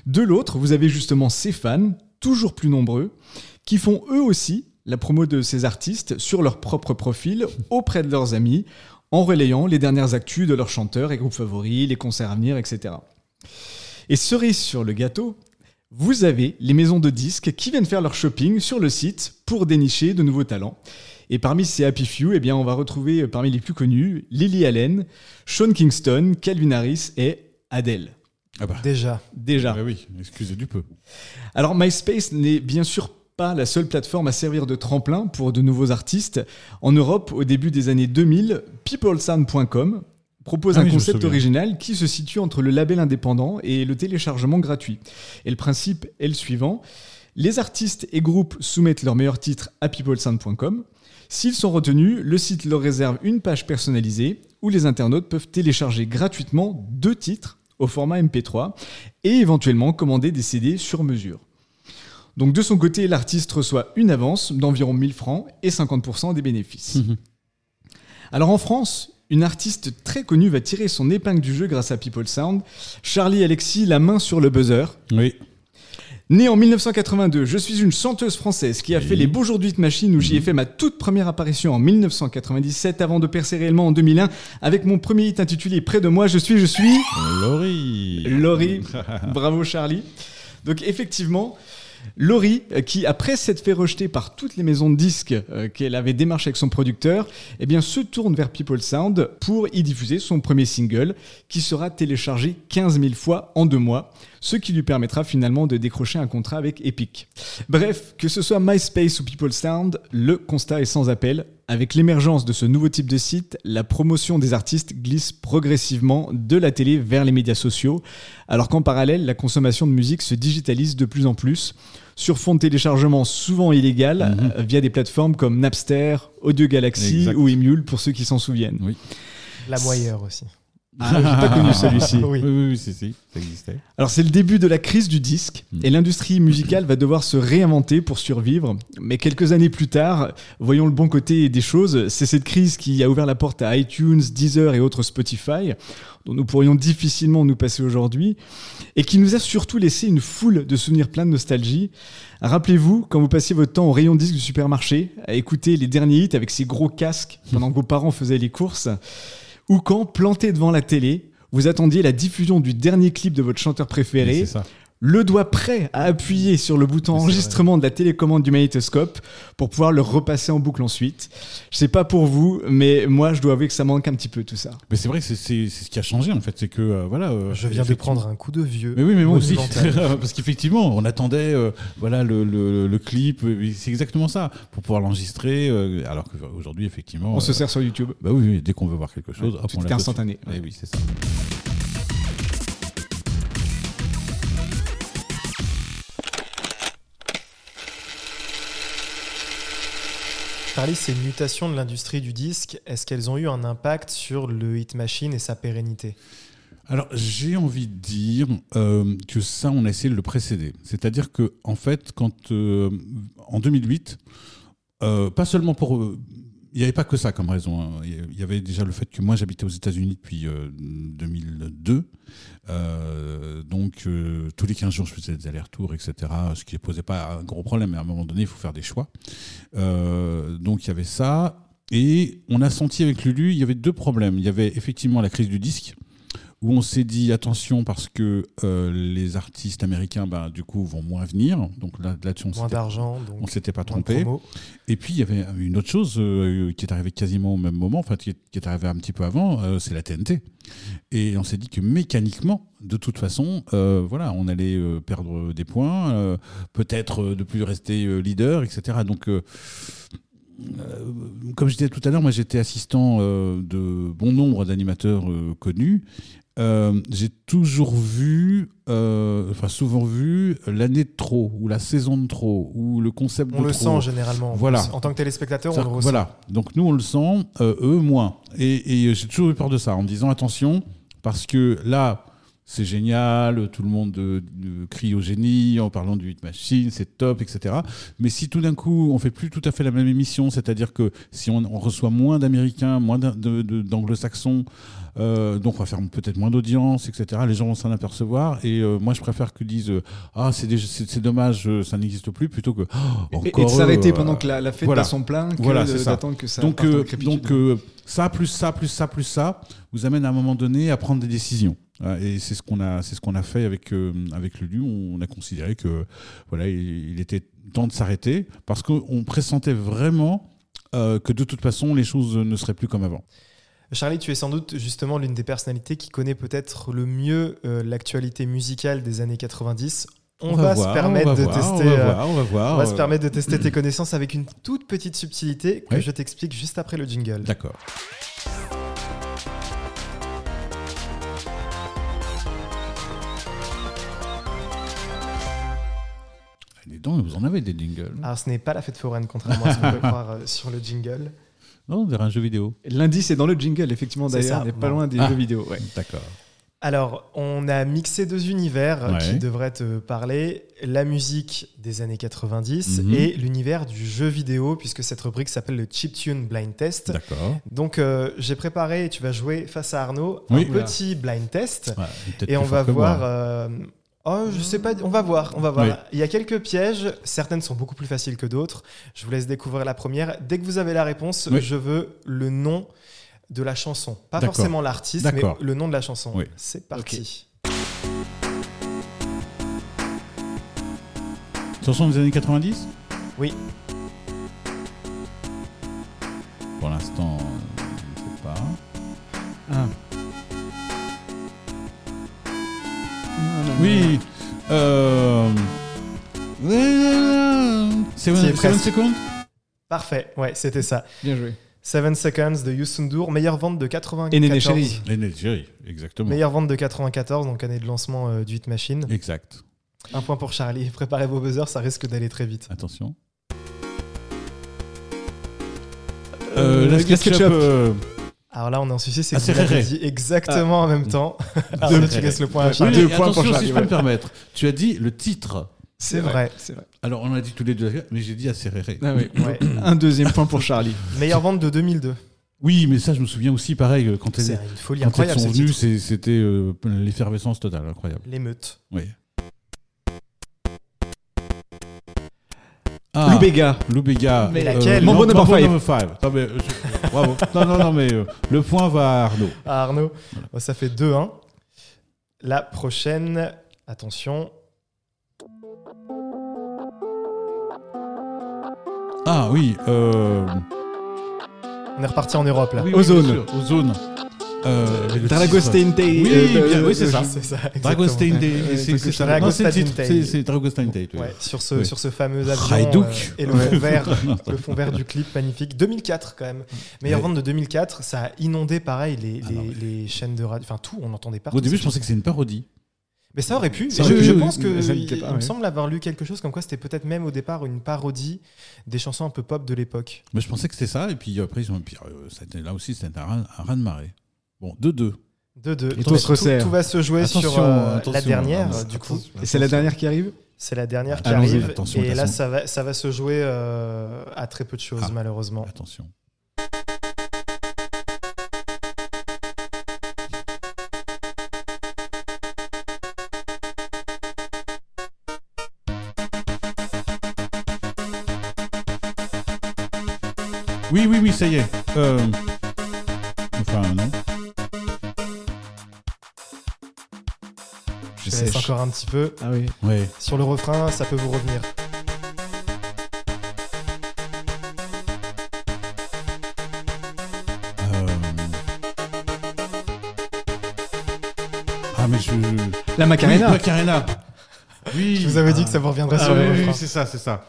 [SPEAKER 2] De l'autre, vous avez justement ces fans, toujours plus nombreux, qui font eux aussi la promo de ces artistes sur leur propre profil auprès de leurs amis, en relayant les dernières actus de leurs chanteurs et groupes favoris, les concerts à venir, etc. Et cerise sur le gâteau, vous avez les maisons de disques qui viennent faire leur shopping sur le site pour dénicher de nouveaux talents. Et parmi ces Happy Few, eh bien, on va retrouver euh, parmi les plus connus Lily Allen, Sean Kingston, Calvin Harris et Adele.
[SPEAKER 3] Ah bah,
[SPEAKER 1] Déjà.
[SPEAKER 2] Déjà.
[SPEAKER 3] ouais, oui, excusez du peu.
[SPEAKER 2] Alors MySpace n'est bien sûr pas la seule plateforme à servir de tremplin pour de nouveaux artistes. En Europe, au début des années 2000, peoplesound.com propose
[SPEAKER 3] Ah
[SPEAKER 2] un
[SPEAKER 3] oui,
[SPEAKER 2] concept original qui se situe entre le label indépendant et le téléchargement gratuit. Et le principe est le suivant. Les artistes et groupes soumettent leurs meilleurs titres à peoplesound.com. S'ils sont retenus, le site leur réserve une page personnalisée où les internautes peuvent télécharger gratuitement deux titres au format MP3 et éventuellement commander des CD sur mesure. Donc de son côté, l'artiste reçoit une avance d'environ 1000 francs et 50% des bénéfices. Alors en France, une artiste très connue va tirer son épingle du jeu grâce à People Sound. Charlie Alexis, la main sur le buzzer.
[SPEAKER 3] Oui.
[SPEAKER 2] Née en 1982, je suis une chanteuse française qui a fait les beaux jours de Machine où j'y ai fait ma toute première apparition en 1997 avant de percer réellement en 2001 avec mon premier hit intitulé Près de moi, je suis, je suis...
[SPEAKER 3] Laurie.
[SPEAKER 2] Laurie. Bravo Charlie. Donc effectivement, Laurie, euh, qui après s'être fait rejeter par toutes les maisons de disques euh, qu'elle avait démarché avec son producteur, eh bien se tourne vers People Sound pour y diffuser son premier single qui sera téléchargé 15 000 fois en deux mois, ce qui lui permettra finalement de décrocher un contrat avec Epic. Bref, que ce soit MySpace ou People Sound, le constat est sans appel. Avec l'émergence de ce nouveau type de site, la promotion des artistes glisse progressivement de la télé vers les médias sociaux, alors qu'en parallèle, la consommation de musique se digitalise de plus en plus, sur fond de téléchargement souvent illégal,
[SPEAKER 3] Mhm.
[SPEAKER 2] euh, via des plateformes comme Napster, Audio Galaxy
[SPEAKER 3] Exact.
[SPEAKER 2] ou Emule, pour ceux qui s'en souviennent.
[SPEAKER 3] Oui.
[SPEAKER 1] La moyeur aussi.
[SPEAKER 2] Ah, j'ai pas connu celui-ci.
[SPEAKER 1] Oui.
[SPEAKER 3] Oui, oui, oui, si, si, ça existait.
[SPEAKER 2] Alors c'est le début de la crise du disque
[SPEAKER 3] Mm.
[SPEAKER 2] et l'industrie musicale va devoir se réinventer pour survivre. Mais quelques années plus tard, voyons le bon côté des choses, c'est cette crise qui a ouvert la porte à iTunes, Deezer et autres Spotify, dont nous pourrions difficilement nous passer aujourd'hui, et qui nous a surtout laissé une foule de souvenirs pleins de nostalgie. Rappelez-vous, quand vous passiez votre temps au rayon disque du supermarché, à écouter les derniers hits avec ces gros casques pendant que vos parents faisaient les courses, ou quand, planté devant la télé, vous attendiez la diffusion du dernier clip de votre chanteur préféré. Le doigt prêt à appuyer sur le bouton enregistrement de la télécommande du magnétoscope pour pouvoir le repasser en boucle ensuite. Je sais pas pour vous, mais moi je dois avouer que ça manque un petit peu tout ça.
[SPEAKER 3] Mais c'est vrai que c'est- c'est c'est ce qui a changé en fait, c'est que euh, voilà. euh,
[SPEAKER 1] Je viens de
[SPEAKER 3] effectivement-
[SPEAKER 1] prendre un coup de vieux.
[SPEAKER 3] Mais oui, mais moi aussi.
[SPEAKER 1] monumental.
[SPEAKER 3] Parce qu'effectivement, on attendait euh, voilà, le, le- le clip, euh, c'est exactement ça, pour pouvoir l'enregistrer. euh, alors qu'aujourd'hui, effectivement.
[SPEAKER 2] On se
[SPEAKER 3] euh,
[SPEAKER 2] sert sur YouTube.
[SPEAKER 3] Bah oui, oui, dès qu'on veut voir quelque chose, hop,
[SPEAKER 2] tout
[SPEAKER 3] on
[SPEAKER 2] est
[SPEAKER 3] l'a
[SPEAKER 2] instantané.
[SPEAKER 3] Eh oui, c'est ça.
[SPEAKER 1] Charlie, ces mutations de l'industrie du disque, est-ce qu'elles ont eu un impact sur le hit machine et sa pérennité?
[SPEAKER 3] Alors, j'ai envie de dire euh, que ça, on a essayé de le précéder. C'est-à-dire que, en fait, quand euh, en 2008, euh, pas seulement pour Il n'y avait pas que ça comme raison. hein. Il y avait déjà le fait que moi j'habitais aux États-Unis depuis euh, 2002. Euh, donc euh, tous les 15 jours je faisais des allers-retours, etc. Ce qui ne posait pas un gros problème, mais à un moment donné il faut faire des choix. Euh, donc il y avait ça. Et on a senti avec Lulu, il y avait deux problèmes. Il y avait effectivement la crise du disque, où on s'est dit attention parce que euh, les artistes américains, bah, du coup, vont moins venir. Donc là, là-dessus, on
[SPEAKER 1] Moins
[SPEAKER 3] s'était-
[SPEAKER 1] d'argent, donc
[SPEAKER 3] on s'était pas trompé. Et puis il y avait une autre chose euh, qui est arrivée quasiment au même moment, enfin qui est, qui est arrivée un petit peu avant, euh, c'est la TNT. Et on s'est dit que mécaniquement, de toute façon, voilà, on allait perdre des points, peut-être de plus rester leader, etc. Donc comme je disais tout à l'heure, moi j'étais assistant de bon nombre d'animateurs connus. Euh, j'ai toujours vu, euh, enfin souvent vu, l'année de trop, ou la saison de trop, ou le concept
[SPEAKER 1] On
[SPEAKER 3] de
[SPEAKER 1] le
[SPEAKER 3] trop.
[SPEAKER 1] sent généralement.
[SPEAKER 3] Voilà.
[SPEAKER 1] En tant que téléspectateur, on le ressent.
[SPEAKER 3] Voilà. Donc nous, on le sent, euh, eux, moins. Et, et j'ai toujours eu peur de ça, en me disant attention, parce que là, c'est génial, tout le monde euh, euh, crie au génie en parlant du Hit Machine, c'est top, etc. Mais si tout d'un coup, on fait plus tout à fait la même émission, c'est-à-dire que si on, on reçoit moins d'Américains, moins d'Anglo-Saxons, euh, donc on va faire peut-être moins d'audience, etc. Les gens vont s'en apercevoir. Et euh, moi, je préfère qu'ils disent euh, ah c'est dommage, euh, ça n'existe plus, plutôt que oh,
[SPEAKER 2] Et- et,
[SPEAKER 3] encore
[SPEAKER 2] de s'arrêter
[SPEAKER 3] eux,
[SPEAKER 2] pendant
[SPEAKER 3] euh,
[SPEAKER 2] que la, la fête
[SPEAKER 3] voilà.
[SPEAKER 2] passe son plein, que
[SPEAKER 3] Voilà,
[SPEAKER 2] d'attendre que ça
[SPEAKER 3] donc,
[SPEAKER 2] en
[SPEAKER 3] euh, donc euh, ça, plus ça, plus ça, plus ça, vous amène à un moment donné à prendre des décisions. Et c'est ce qu'on a, c'est ce qu'on a fait avec euh, avec Lulu. On a considéré que voilà, il, il était temps de s'arrêter parce qu'on pressentait vraiment euh, que de toute façon les choses ne seraient plus comme avant.
[SPEAKER 1] Charlie, tu es sans doute justement l'une des personnalités qui connaît peut-être le mieux euh, l'actualité musicale des années 90. On, va,
[SPEAKER 3] voir,
[SPEAKER 1] se permettre
[SPEAKER 3] on va
[SPEAKER 1] de
[SPEAKER 3] voir,
[SPEAKER 1] tester.
[SPEAKER 3] On va voir, on va voir.
[SPEAKER 1] on va se permettre de tester tes connaissances avec une toute petite subtilité que je t'explique juste après le jingle.
[SPEAKER 3] D'accord. Vous en avez des jingles.
[SPEAKER 1] Alors, ce n'est pas la fête foraine, contrairement à ce qu'on peut croire euh, sur le jingle.
[SPEAKER 3] Non, on dirait un jeu vidéo.
[SPEAKER 2] L'indice est dans le jingle, effectivement,
[SPEAKER 1] C'est
[SPEAKER 2] d'ailleurs.
[SPEAKER 1] ça.
[SPEAKER 2] On n'est pas loin des
[SPEAKER 3] Ah.
[SPEAKER 2] jeux vidéo. ouais.
[SPEAKER 3] D'accord.
[SPEAKER 1] Alors, on a mixé deux univers
[SPEAKER 3] Ouais.
[SPEAKER 1] qui devraient te parler la musique des années 90
[SPEAKER 3] Mhm.
[SPEAKER 1] et l'univers du jeu vidéo, puisque cette rubrique s'appelle le Chiptune Blind Test.
[SPEAKER 3] D'accord.
[SPEAKER 1] Donc, euh, j'ai préparé, et tu vas jouer face à Arnaud,
[SPEAKER 3] Oui.
[SPEAKER 1] un petit blind test.
[SPEAKER 3] Ouais,
[SPEAKER 1] Et on va voir. euh, Oh, je sais pas, on va voir, on va voir.
[SPEAKER 3] Oui.
[SPEAKER 1] Il y a quelques pièges, certaines sont beaucoup plus faciles que d'autres. Je vous laisse découvrir la première. Dès que vous avez la réponse,
[SPEAKER 3] Oui.
[SPEAKER 1] je veux le nom de la chanson. Pas forcément l'artiste, mais le nom de la chanson.
[SPEAKER 3] Oui.
[SPEAKER 1] C'est parti.
[SPEAKER 3] Chanson des années 90
[SPEAKER 1] Oui.
[SPEAKER 3] Pour l'instant, je ne sais pas.
[SPEAKER 2] Ah.
[SPEAKER 3] Oui. Euh... Seven, Seven. Seconds
[SPEAKER 1] Parfait, ouais, c'était ça.
[SPEAKER 2] Bien joué.
[SPEAKER 1] Seven Seconds de Youssou meilleure vente de 94.
[SPEAKER 2] Et Néné Chéri.
[SPEAKER 3] Exactement.
[SPEAKER 1] Meilleure vente de 94, donc année de lancement euh, du Hit Machine.
[SPEAKER 3] Exact.
[SPEAKER 1] Un point pour Charlie. Préparez vos buzzers, ça risque d'aller très vite.
[SPEAKER 3] Attention.
[SPEAKER 2] Euh,
[SPEAKER 3] Euh, la
[SPEAKER 2] la
[SPEAKER 3] SketchUp.
[SPEAKER 1] Alors là, on est en Suisse, c'est
[SPEAKER 3] ah,
[SPEAKER 1] que
[SPEAKER 3] tu
[SPEAKER 1] dit exactement en même ah. temps. Ah,
[SPEAKER 3] deux,
[SPEAKER 1] tu laisses le point à
[SPEAKER 2] oui, Deux points pour Charlie.
[SPEAKER 3] si je peux me permettre. Tu as dit le titre.
[SPEAKER 1] C'est vrai,
[SPEAKER 2] c'est vrai.
[SPEAKER 3] Alors, on a dit tous les deux, mais j'ai dit assez réré.
[SPEAKER 2] Ah Un deuxième point pour Charlie.
[SPEAKER 1] Meilleure vente de 2002.
[SPEAKER 3] Oui, mais ça, je me souviens aussi, pareil, euh, quand elles,
[SPEAKER 1] une folie
[SPEAKER 3] quand
[SPEAKER 1] incroyable,
[SPEAKER 3] elles
[SPEAKER 1] sont
[SPEAKER 3] venues, c'était euh, l'effervescence totale, incroyable.
[SPEAKER 1] L'émeute.
[SPEAKER 3] Oui. Ah, Loubega. Loubega.
[SPEAKER 1] Mais laquelle
[SPEAKER 2] euh,
[SPEAKER 3] Mambo Number 5 bravo. Non, non, non, mais euh, le point va à Arnaud.
[SPEAKER 1] Ah, Arnaud, Oh, ça fait 2-1. La prochaine, attention.
[SPEAKER 3] Ah oui. Euh,
[SPEAKER 1] On est reparti en Europe là.
[SPEAKER 3] oui, oui,
[SPEAKER 2] Ozone.
[SPEAKER 3] sûr, Ozone. Euh,
[SPEAKER 2] Dragostea Tate.
[SPEAKER 3] Oui, bien, oui, c'est ça.
[SPEAKER 1] Exactement.
[SPEAKER 3] Tate. C'est- ça. Non, titre.
[SPEAKER 1] Tate.
[SPEAKER 3] C'est.
[SPEAKER 1] Ouais, sur, ce,
[SPEAKER 3] Oui.
[SPEAKER 1] sur ce fameux avion
[SPEAKER 3] Haïdouk.
[SPEAKER 1] euh, et le fond vert, le fond vert du clip magnifique. 2004 quand même. Meilleure
[SPEAKER 3] Ouais.
[SPEAKER 1] vente de 2004, ça a inondé pareil les,
[SPEAKER 3] Ah
[SPEAKER 1] les,
[SPEAKER 3] non, mais-
[SPEAKER 1] les chaînes de radio, enfin tout, on entendait partout.
[SPEAKER 3] Au début, je pensais que c'est une parodie.
[SPEAKER 1] Mais ça aurait pu.
[SPEAKER 2] Ça
[SPEAKER 1] je
[SPEAKER 2] aurait
[SPEAKER 1] je
[SPEAKER 2] pu,
[SPEAKER 1] pense que
[SPEAKER 2] ça
[SPEAKER 1] il,
[SPEAKER 2] l'était pas,
[SPEAKER 1] il me semble avoir lu quelque chose comme quoi c'était peut-être même au départ une parodie des chansons un peu pop de l'époque.
[SPEAKER 3] Mais je pensais que c'était ça. Et puis après, ils ont. Puis, euh, ça a été- là aussi, c'était un, un raz de marée. Bon, 2-2.
[SPEAKER 1] 2-2.
[SPEAKER 2] Et tout se resserre.
[SPEAKER 1] Tout, tout va se jouer
[SPEAKER 3] attention,
[SPEAKER 1] sur euh, la dernière,
[SPEAKER 3] non,
[SPEAKER 1] du coup.
[SPEAKER 2] Et c'est la dernière qui arrive
[SPEAKER 1] C'est la dernière qui arrive.
[SPEAKER 3] Attention,
[SPEAKER 1] et
[SPEAKER 3] attention.
[SPEAKER 1] là, ça va, ça va se jouer euh, à très peu de choses,
[SPEAKER 3] ah,
[SPEAKER 1] malheureusement.
[SPEAKER 3] Attention. Oui, oui, oui, ça y est. Euh... Enfin, non.
[SPEAKER 1] Laisse
[SPEAKER 2] sèche.
[SPEAKER 1] encore un petit peu.
[SPEAKER 2] Ah oui.
[SPEAKER 3] Ouais.
[SPEAKER 1] Sur le refrain, ça peut vous revenir.
[SPEAKER 3] Euh... Ah, mais je.
[SPEAKER 2] La Macarena.
[SPEAKER 3] Oui, Macarena. Oui.
[SPEAKER 1] Je vous avais dit que ça vous reviendrait
[SPEAKER 3] Ah,
[SPEAKER 1] sur le
[SPEAKER 3] oui,
[SPEAKER 1] refrain.
[SPEAKER 3] oui, c'est ça, c'est ça.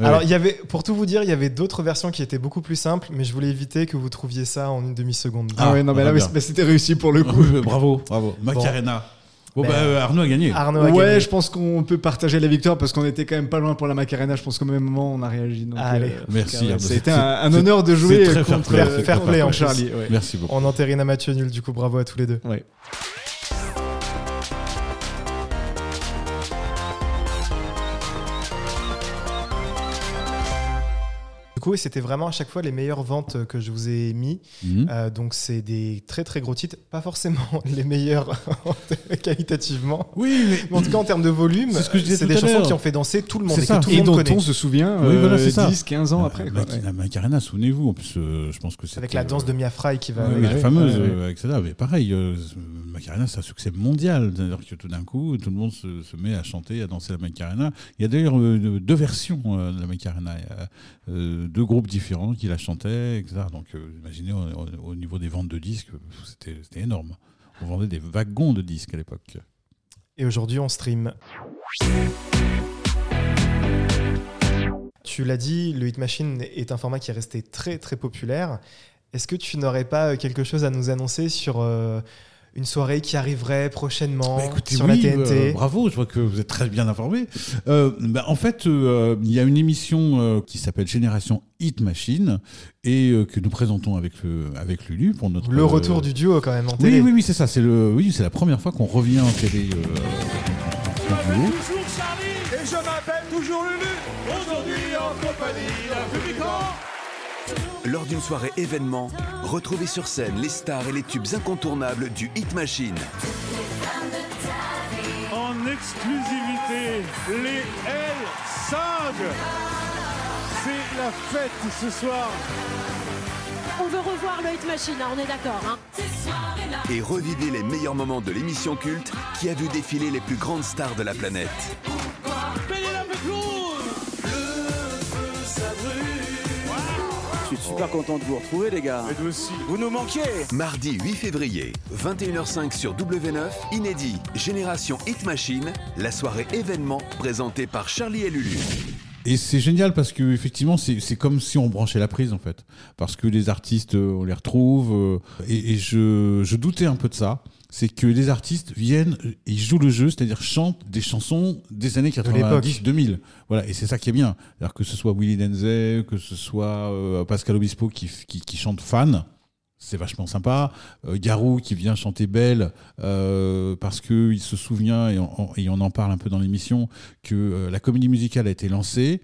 [SPEAKER 3] Ouais.
[SPEAKER 1] Alors, il y avait, pour tout vous dire, il y avait d'autres versions qui étaient beaucoup plus simples, mais je voulais éviter que vous trouviez ça en une demi-seconde.
[SPEAKER 2] Ah, ouais, non, mais
[SPEAKER 3] ah,
[SPEAKER 2] là,
[SPEAKER 3] bien.
[SPEAKER 2] mais mais c'était réussi pour le coup.
[SPEAKER 3] Oui, bravo, bravo. Macarena. Bon,
[SPEAKER 1] Ben,
[SPEAKER 3] bah, euh, Arnaud a gagné.
[SPEAKER 1] Arnaud a
[SPEAKER 2] Ouais,
[SPEAKER 1] gagné.
[SPEAKER 2] je pense qu'on peut partager la victoire parce qu'on était quand même pas loin pour la Macarena. Je pense qu'au même moment, on a réagi. Donc,
[SPEAKER 1] Allez.
[SPEAKER 3] Merci,
[SPEAKER 2] ouais,
[SPEAKER 3] Arnaud.
[SPEAKER 2] C'était
[SPEAKER 3] C'est-
[SPEAKER 2] un, honneur de jouer
[SPEAKER 3] fair
[SPEAKER 2] contre,
[SPEAKER 3] play,
[SPEAKER 2] euh,
[SPEAKER 1] fair play, en
[SPEAKER 2] Charlie. ouais.
[SPEAKER 3] Merci beaucoup.
[SPEAKER 1] On entérine un Mathieu nul, du coup, bravo à tous les deux.
[SPEAKER 2] Ouais.
[SPEAKER 1] Coup, et c'était vraiment à chaque fois les meilleures ventes que je vous ai mis.
[SPEAKER 3] Mhm.
[SPEAKER 1] Euh, donc, c'est des très très gros titres, pas forcément les meilleurs qualitativement.
[SPEAKER 3] Oui, mais
[SPEAKER 1] Mais en tout cas, en termes de volume,
[SPEAKER 3] C'est ce que je disais
[SPEAKER 1] c'est
[SPEAKER 3] tout
[SPEAKER 1] des chansons qui ont fait danser tout le monde
[SPEAKER 3] C'est
[SPEAKER 1] et
[SPEAKER 3] ça.
[SPEAKER 1] que tout le
[SPEAKER 2] Et
[SPEAKER 1] monde
[SPEAKER 2] dont
[SPEAKER 1] connaît.
[SPEAKER 2] on se souvient
[SPEAKER 3] Oui, voilà,
[SPEAKER 2] euh,
[SPEAKER 3] c'est ça.
[SPEAKER 2] 10, 15 ans
[SPEAKER 3] La-
[SPEAKER 2] après.
[SPEAKER 3] la, Macarena, souvenez-vous, en plus, euh, je pense que c'est
[SPEAKER 1] Avec la danse de Mia Fry qui va.
[SPEAKER 3] Oui, la fameuse, euh, etc. Mais pareil, euh, Macarena, c'est un succès mondial. C'est-à-dire que tout d'un coup, tout le monde se, se met à chanter, à danser la Macarena. Il y a d'ailleurs euh, deux versions euh, de la Macarena. Il y a euh, deux groupes différents qui la chantaient, etc. Donc, euh, imaginez, au, au- au niveau des ventes de disques, c'était c'était énorme. On vendait des wagons de disques à l'époque.
[SPEAKER 1] Et aujourd'hui, on stream. Tu l'as dit, le Hit Machine est un format qui est resté très très populaire. Est-ce que tu n'aurais pas euh, quelque chose à nous annoncer sur euh, une soirée qui arriverait prochainement
[SPEAKER 3] Bah, écoutez,
[SPEAKER 1] sur
[SPEAKER 3] oui,
[SPEAKER 1] la TNT
[SPEAKER 3] euh, bravo, je vois que vous êtes très bien informé. Euh, bah, en fait, euh, il y a une émission euh, qui s'appelle Génération Hit Machine et euh, que nous présentons avec, le, avec Lulu pour notre.
[SPEAKER 1] Le
[SPEAKER 3] euh,
[SPEAKER 1] retour du duo quand même en
[SPEAKER 3] Oui,
[SPEAKER 1] télé.
[SPEAKER 3] oui, oui, c'est ça. C'est le, oui, c'est la première fois qu'on revient en télé. euh, en duo.
[SPEAKER 4] Toujours Charlie
[SPEAKER 5] Et je m'appelle toujours Lulu.
[SPEAKER 4] Aujourd'hui en compagnie d'un public en
[SPEAKER 7] Lors d'une soirée événement, retrouvez sur scène les stars et les tubes incontournables du Hit Machine.
[SPEAKER 4] En exclusivité, les L5 C'est la fête ce soir
[SPEAKER 8] On veut revoir le Hit Machine, hein, on est d'accord. Hein.
[SPEAKER 7] Et revivez les meilleurs moments de l'émission culte qui a vu défiler les plus grandes stars de la planète.
[SPEAKER 5] Suis super content de vous retrouver, les gars.
[SPEAKER 4] Et nous aussi
[SPEAKER 5] Vous nous manquiez.
[SPEAKER 7] Mardi 8 février, 21h05 sur W9, inédit Génération Hit Machine, la soirée événement présentée par Charlie et Lulu.
[SPEAKER 3] Et c'est génial parce que effectivement, c'est comme si on branchait la prise en fait, parce que les artistes, euh, on les retrouve. euh, et et je, je doutais un peu de ça. C'est que les artistes viennent, euh, ils jouent le jeu, c'est-à-dire chantent des chansons des années
[SPEAKER 1] l'époque.
[SPEAKER 3] 90-2000. Voilà, et c'est ça qui est bien. C'est-à-dire que ce soit Willy Denzel, que ce soit euh, Pascal Obispo qui, qui, qui chante fan, c'est vachement sympa. Euh, Garou qui vient chanter Belle euh, parce que il se souvient et on, et on en parle un peu dans l'émission que euh, la comédie musicale a été lancée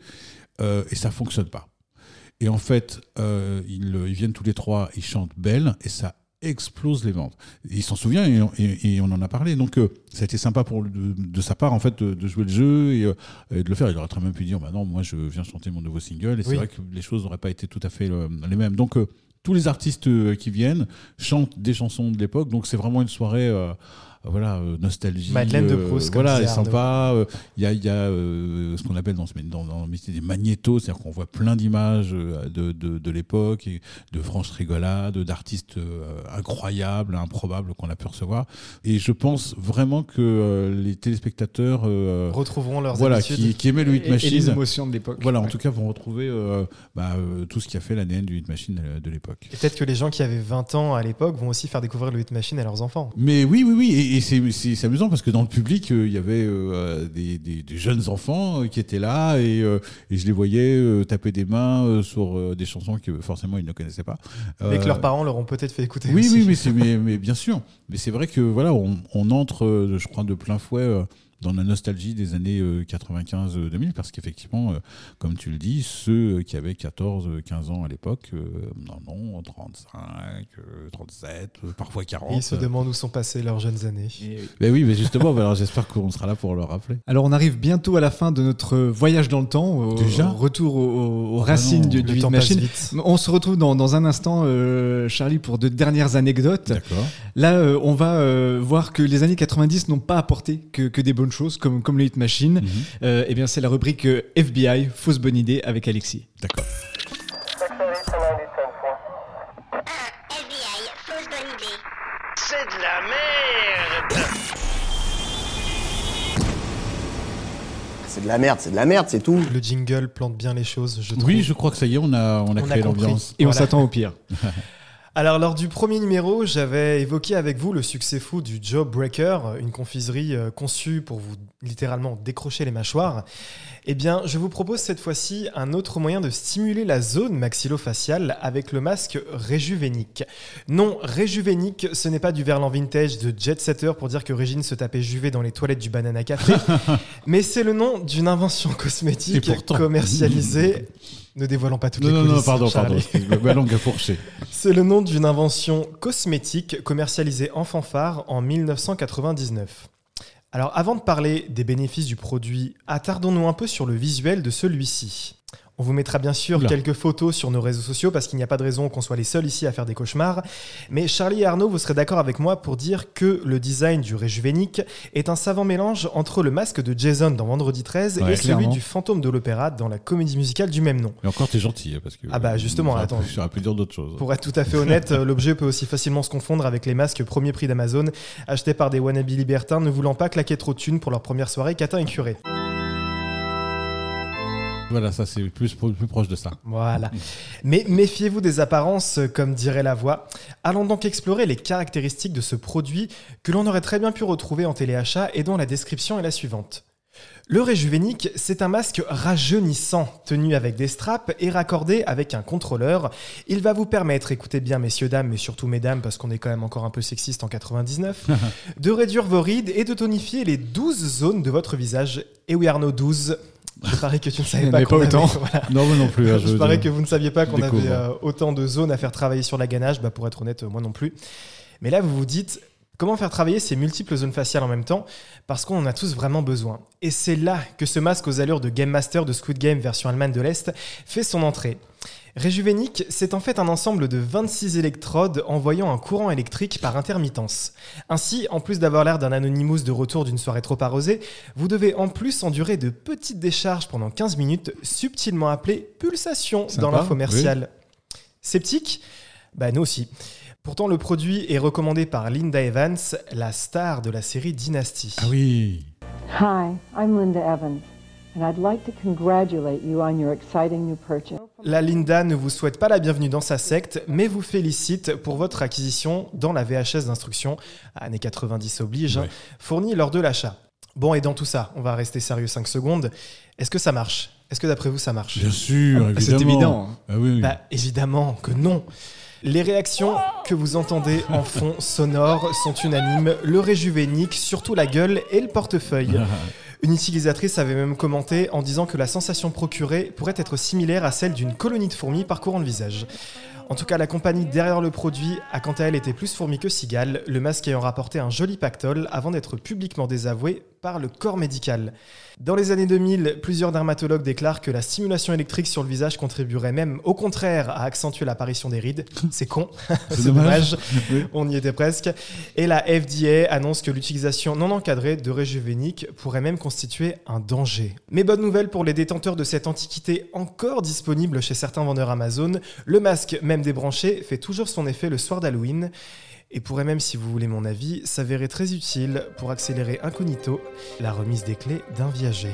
[SPEAKER 3] et ça fonctionne pas. Et en fait, ils, ils viennent tous les trois, ils chantent Belle et ça explose les ventes. Il s'en souvient et, on- et- et on en a parlé. Donc euh, ça a été sympa pour de, de sa part en fait de, de jouer le jeu et, euh, et de le faire. Il aurait très bien pu dire bah non, moi je viens chanter mon nouveau single et c'est vrai que les choses n'auraient pas été tout à fait euh, les mêmes. Donc euh, tous les artistes euh, qui viennent chantent des chansons de l'époque. Donc c'est vraiment une soirée euh, voilà euh, nostalgie.
[SPEAKER 1] Madeleine de
[SPEAKER 3] euh,
[SPEAKER 1] Proust, comme
[SPEAKER 3] voilà, et sympa. Euh, Il y a, y a ce qu'on appelle dans, ce, dans, dans le métier des magnétos, c'est-à-dire qu'on voit plein d'images de, de, de l'époque, de franches rigolades, d'artistes incroyables, improbables qu'on a pu recevoir. Et je pense vraiment que les téléspectateurs
[SPEAKER 1] Retrouveront leurs
[SPEAKER 3] voilà, qui, qui aimaient le Hit
[SPEAKER 2] Et- et les
[SPEAKER 3] Machine,
[SPEAKER 2] émotions de l'époque.
[SPEAKER 3] voilà, en
[SPEAKER 2] Ouais.
[SPEAKER 3] tout cas, vont retrouver euh, bah, euh, tout ce qui a fait l'ADN du Hit Machine de l'époque.
[SPEAKER 1] Et peut-être que les gens qui avaient 20 ans à l'époque vont aussi faire découvrir le Hit Machine à leurs enfants.
[SPEAKER 3] Mais oui, oui, oui, et, et c'est- amusant parce que dans le public, euh, il y avait euh, des, des- des jeunes enfants euh, qui étaient là et, et je les voyais taper des mains sur des chansons que forcément ils ne connaissaient pas.
[SPEAKER 1] Mais que leurs parents leur ont peut-être fait écouter
[SPEAKER 3] Oui,
[SPEAKER 1] aussi.
[SPEAKER 3] oui, mais, c'est- mais, mais bien sûr. Mais c'est vrai que voilà, on, on entre, je crois, de plein fouet dans la nostalgie des années euh, 95-2000, parce qu'effectivement, euh, comme tu le dis, ceux qui avaient 14-15 ans à l'époque, euh, en ont 35, euh, 37, euh, parfois 40.
[SPEAKER 1] Et ils se demandent où sont passées leurs jeunes années.
[SPEAKER 3] Ben oui, mais justement, bah alors j'espère qu'on sera là pour le rappeler.
[SPEAKER 2] Alors on arrive bientôt à la fin de notre voyage dans le temps, au,
[SPEAKER 3] Déjà
[SPEAKER 2] retour aux, aux
[SPEAKER 3] bah
[SPEAKER 2] racines
[SPEAKER 3] non,
[SPEAKER 2] du, du
[SPEAKER 1] passe
[SPEAKER 2] Machine.
[SPEAKER 1] vite.
[SPEAKER 2] On se retrouve dans, dans un instant, euh, Charlie, pour de dernières anecdotes.
[SPEAKER 3] D'accord.
[SPEAKER 2] Là, euh, on va euh, voir que les années 90 n'ont pas apporté que, que des bonnes choses, comme, comme le Hit Machine.
[SPEAKER 3] Mhm.
[SPEAKER 2] Euh, eh bien, c'est la rubrique euh, FBI, fausse bonne idée, avec Alexis.
[SPEAKER 3] D'accord.
[SPEAKER 6] FBI, fausse bonne idée.
[SPEAKER 9] C'est de la merde
[SPEAKER 5] C'est de la merde, c'est de la merde, c'est tout.
[SPEAKER 1] Le jingle plante bien les choses, je trouve.
[SPEAKER 3] Oui, je crois que ça y est, on a, on a
[SPEAKER 1] On a
[SPEAKER 3] créé l'ambiance.
[SPEAKER 2] Et on s'attend au pire.
[SPEAKER 1] Alors, lors du premier numéro, j'avais évoqué avec vous le succès fou du Joe Breaker, une confiserie euh, conçue pour vous littéralement décrocher les mâchoires. Eh bien, je vous propose cette fois-ci un autre moyen de stimuler la zone maxillofaciale avec le masque Réjuvénique. Non, Réjuvénique, ce n'est pas du verlan vintage de Jet Setter pour dire que Régine se tapait Juvé dans les toilettes du Banana Café, mais c'est le nom d'une invention cosmétique
[SPEAKER 3] pourtant.
[SPEAKER 1] commercialisée. Ne dévoilons pas toutes
[SPEAKER 3] Non,
[SPEAKER 1] les
[SPEAKER 3] non,
[SPEAKER 1] coulisses.
[SPEAKER 3] non, pardon,
[SPEAKER 1] Charlie.
[SPEAKER 3] pardon. Ma langue a fourché.
[SPEAKER 1] C'est le nom d'une invention cosmétique commercialisée en fanfare en 1999. Alors avant de parler des bénéfices du produit, attardons-nous un peu sur le visuel de celui-ci. On vous mettra bien sûr quelques photos sur nos réseaux sociaux parce qu'il n'y a pas de raison qu'on soit les seuls ici à faire des cauchemars. Mais Charlie et Arnaud, vous serez d'accord avec moi pour dire que le design du Réjuvénique est un savant mélange entre le masque de Jason dans Vendredi 13
[SPEAKER 3] Ouais,
[SPEAKER 1] et celui du fantôme de l'opéra dans la comédie musicale du même nom.
[SPEAKER 3] Et encore, t'es gentil, hein, parce que.
[SPEAKER 1] Ah bah, justement, attends.
[SPEAKER 3] J'aurais pu dire d'autres choses.
[SPEAKER 1] Pour être tout à fait honnête, euh, l'objet peut aussi facilement se confondre avec les masques premier prix d'Amazon, achetés par des wannabes libertins ne voulant pas claquer trop de thunes pour leur première soirée catin et curé.
[SPEAKER 3] Voilà, ça, c'est plus, pro- plus proche de ça.
[SPEAKER 1] Voilà. Mais méfiez-vous des apparences, euh, comme dirait la voix. Allons donc explorer les caractéristiques de ce produit que l'on aurait très bien pu retrouver en téléachat et dont la description est la suivante. Le Réjuvénique, c'est un masque rajeunissant, tenu avec des straps et raccordé avec un contrôleur. Il va vous permettre, écoutez bien messieurs, dames, mais surtout mesdames, parce qu'on est quand même encore un peu sexiste en 99, de réduire vos rides et de tonifier les 12 zones de votre visage. Et oui Arnaud, 12. Je parie que tu ne savais pas
[SPEAKER 2] avait pas
[SPEAKER 1] avait-
[SPEAKER 2] autant.
[SPEAKER 1] voilà.
[SPEAKER 3] Non, moi non plus. hein,
[SPEAKER 1] Je parais que vous ne saviez pas qu'on avait euh, autant de zones à faire travailler sur la ganache. Bah, pour être honnête, euh, moi non plus. Mais là, vous vous dites, comment faire travailler ces multiples zones faciales en même temps? Parce qu'on en a tous vraiment besoin. Et c'est là que ce masque aux allures de Game Master de Squid Game version Allemagne de l'Est fait son entrée. Réjuvénique, c'est en fait un ensemble de 26 électrodes envoyant un courant électrique par intermittence. Ainsi, en plus d'avoir l'air d'un Anonymous de retour d'une soirée trop arrosée, vous devez en plus endurer de petites décharges pendant 15 minutes, subtilement appelées pulsations dans l'infomercial. Sceptique Bah nous aussi. Pourtant, le produit est recommandé par Linda Evans, la star de la série Dynasty.
[SPEAKER 3] Ah oui.
[SPEAKER 10] Hi, I'm Linda Evans, and I'd like to congratulate you on your exciting new purchase.
[SPEAKER 1] La Linda ne vous souhaite pas la bienvenue dans sa secte, mais vous félicite pour votre acquisition dans la VHS d'instruction, années 90 oblige,
[SPEAKER 3] Ouais.
[SPEAKER 1] fournie lors de l'achat. Bon, et dans tout ça, on va rester sérieux 5 secondes. Est-ce que ça marche? Est-ce que d'après vous, ça marche?
[SPEAKER 3] Bien sûr,
[SPEAKER 2] Ah, c'est
[SPEAKER 3] évidemment.
[SPEAKER 2] évident.
[SPEAKER 3] Ah oui, oui.
[SPEAKER 1] Bah, évidemment que non. Les réactions que vous entendez en fond sonore sont unanimes. Le réjuvénique, surtout la gueule et le portefeuille. Une utilisatrice avait même commenté en disant que la sensation procurée pourrait être similaire à celle d'une colonie de fourmis parcourant le visage. En tout cas, la compagnie derrière le produit a quant à elle été plus fourmi que cigale, le masque ayant rapporté un joli pactole avant d'être publiquement désavoué par le corps médical. Dans les années 2000, plusieurs dermatologues déclarent que la stimulation électrique sur le visage contribuerait même au contraire à accentuer l'apparition des rides. C'est con, c'est dommage,
[SPEAKER 3] Oui.
[SPEAKER 1] on y était presque. Et la FDA annonce que l'utilisation non encadrée de Réjuvénique pourrait même constituer un danger. Mais bonne nouvelle pour les détenteurs de cette antiquité encore disponible chez certains vendeurs Amazon, le masque même débranché fait toujours son effet le soir d'Halloween et pourrait même, si vous voulez mon avis, s'avérer très utile pour accélérer incognito la remise des clés d'un viager.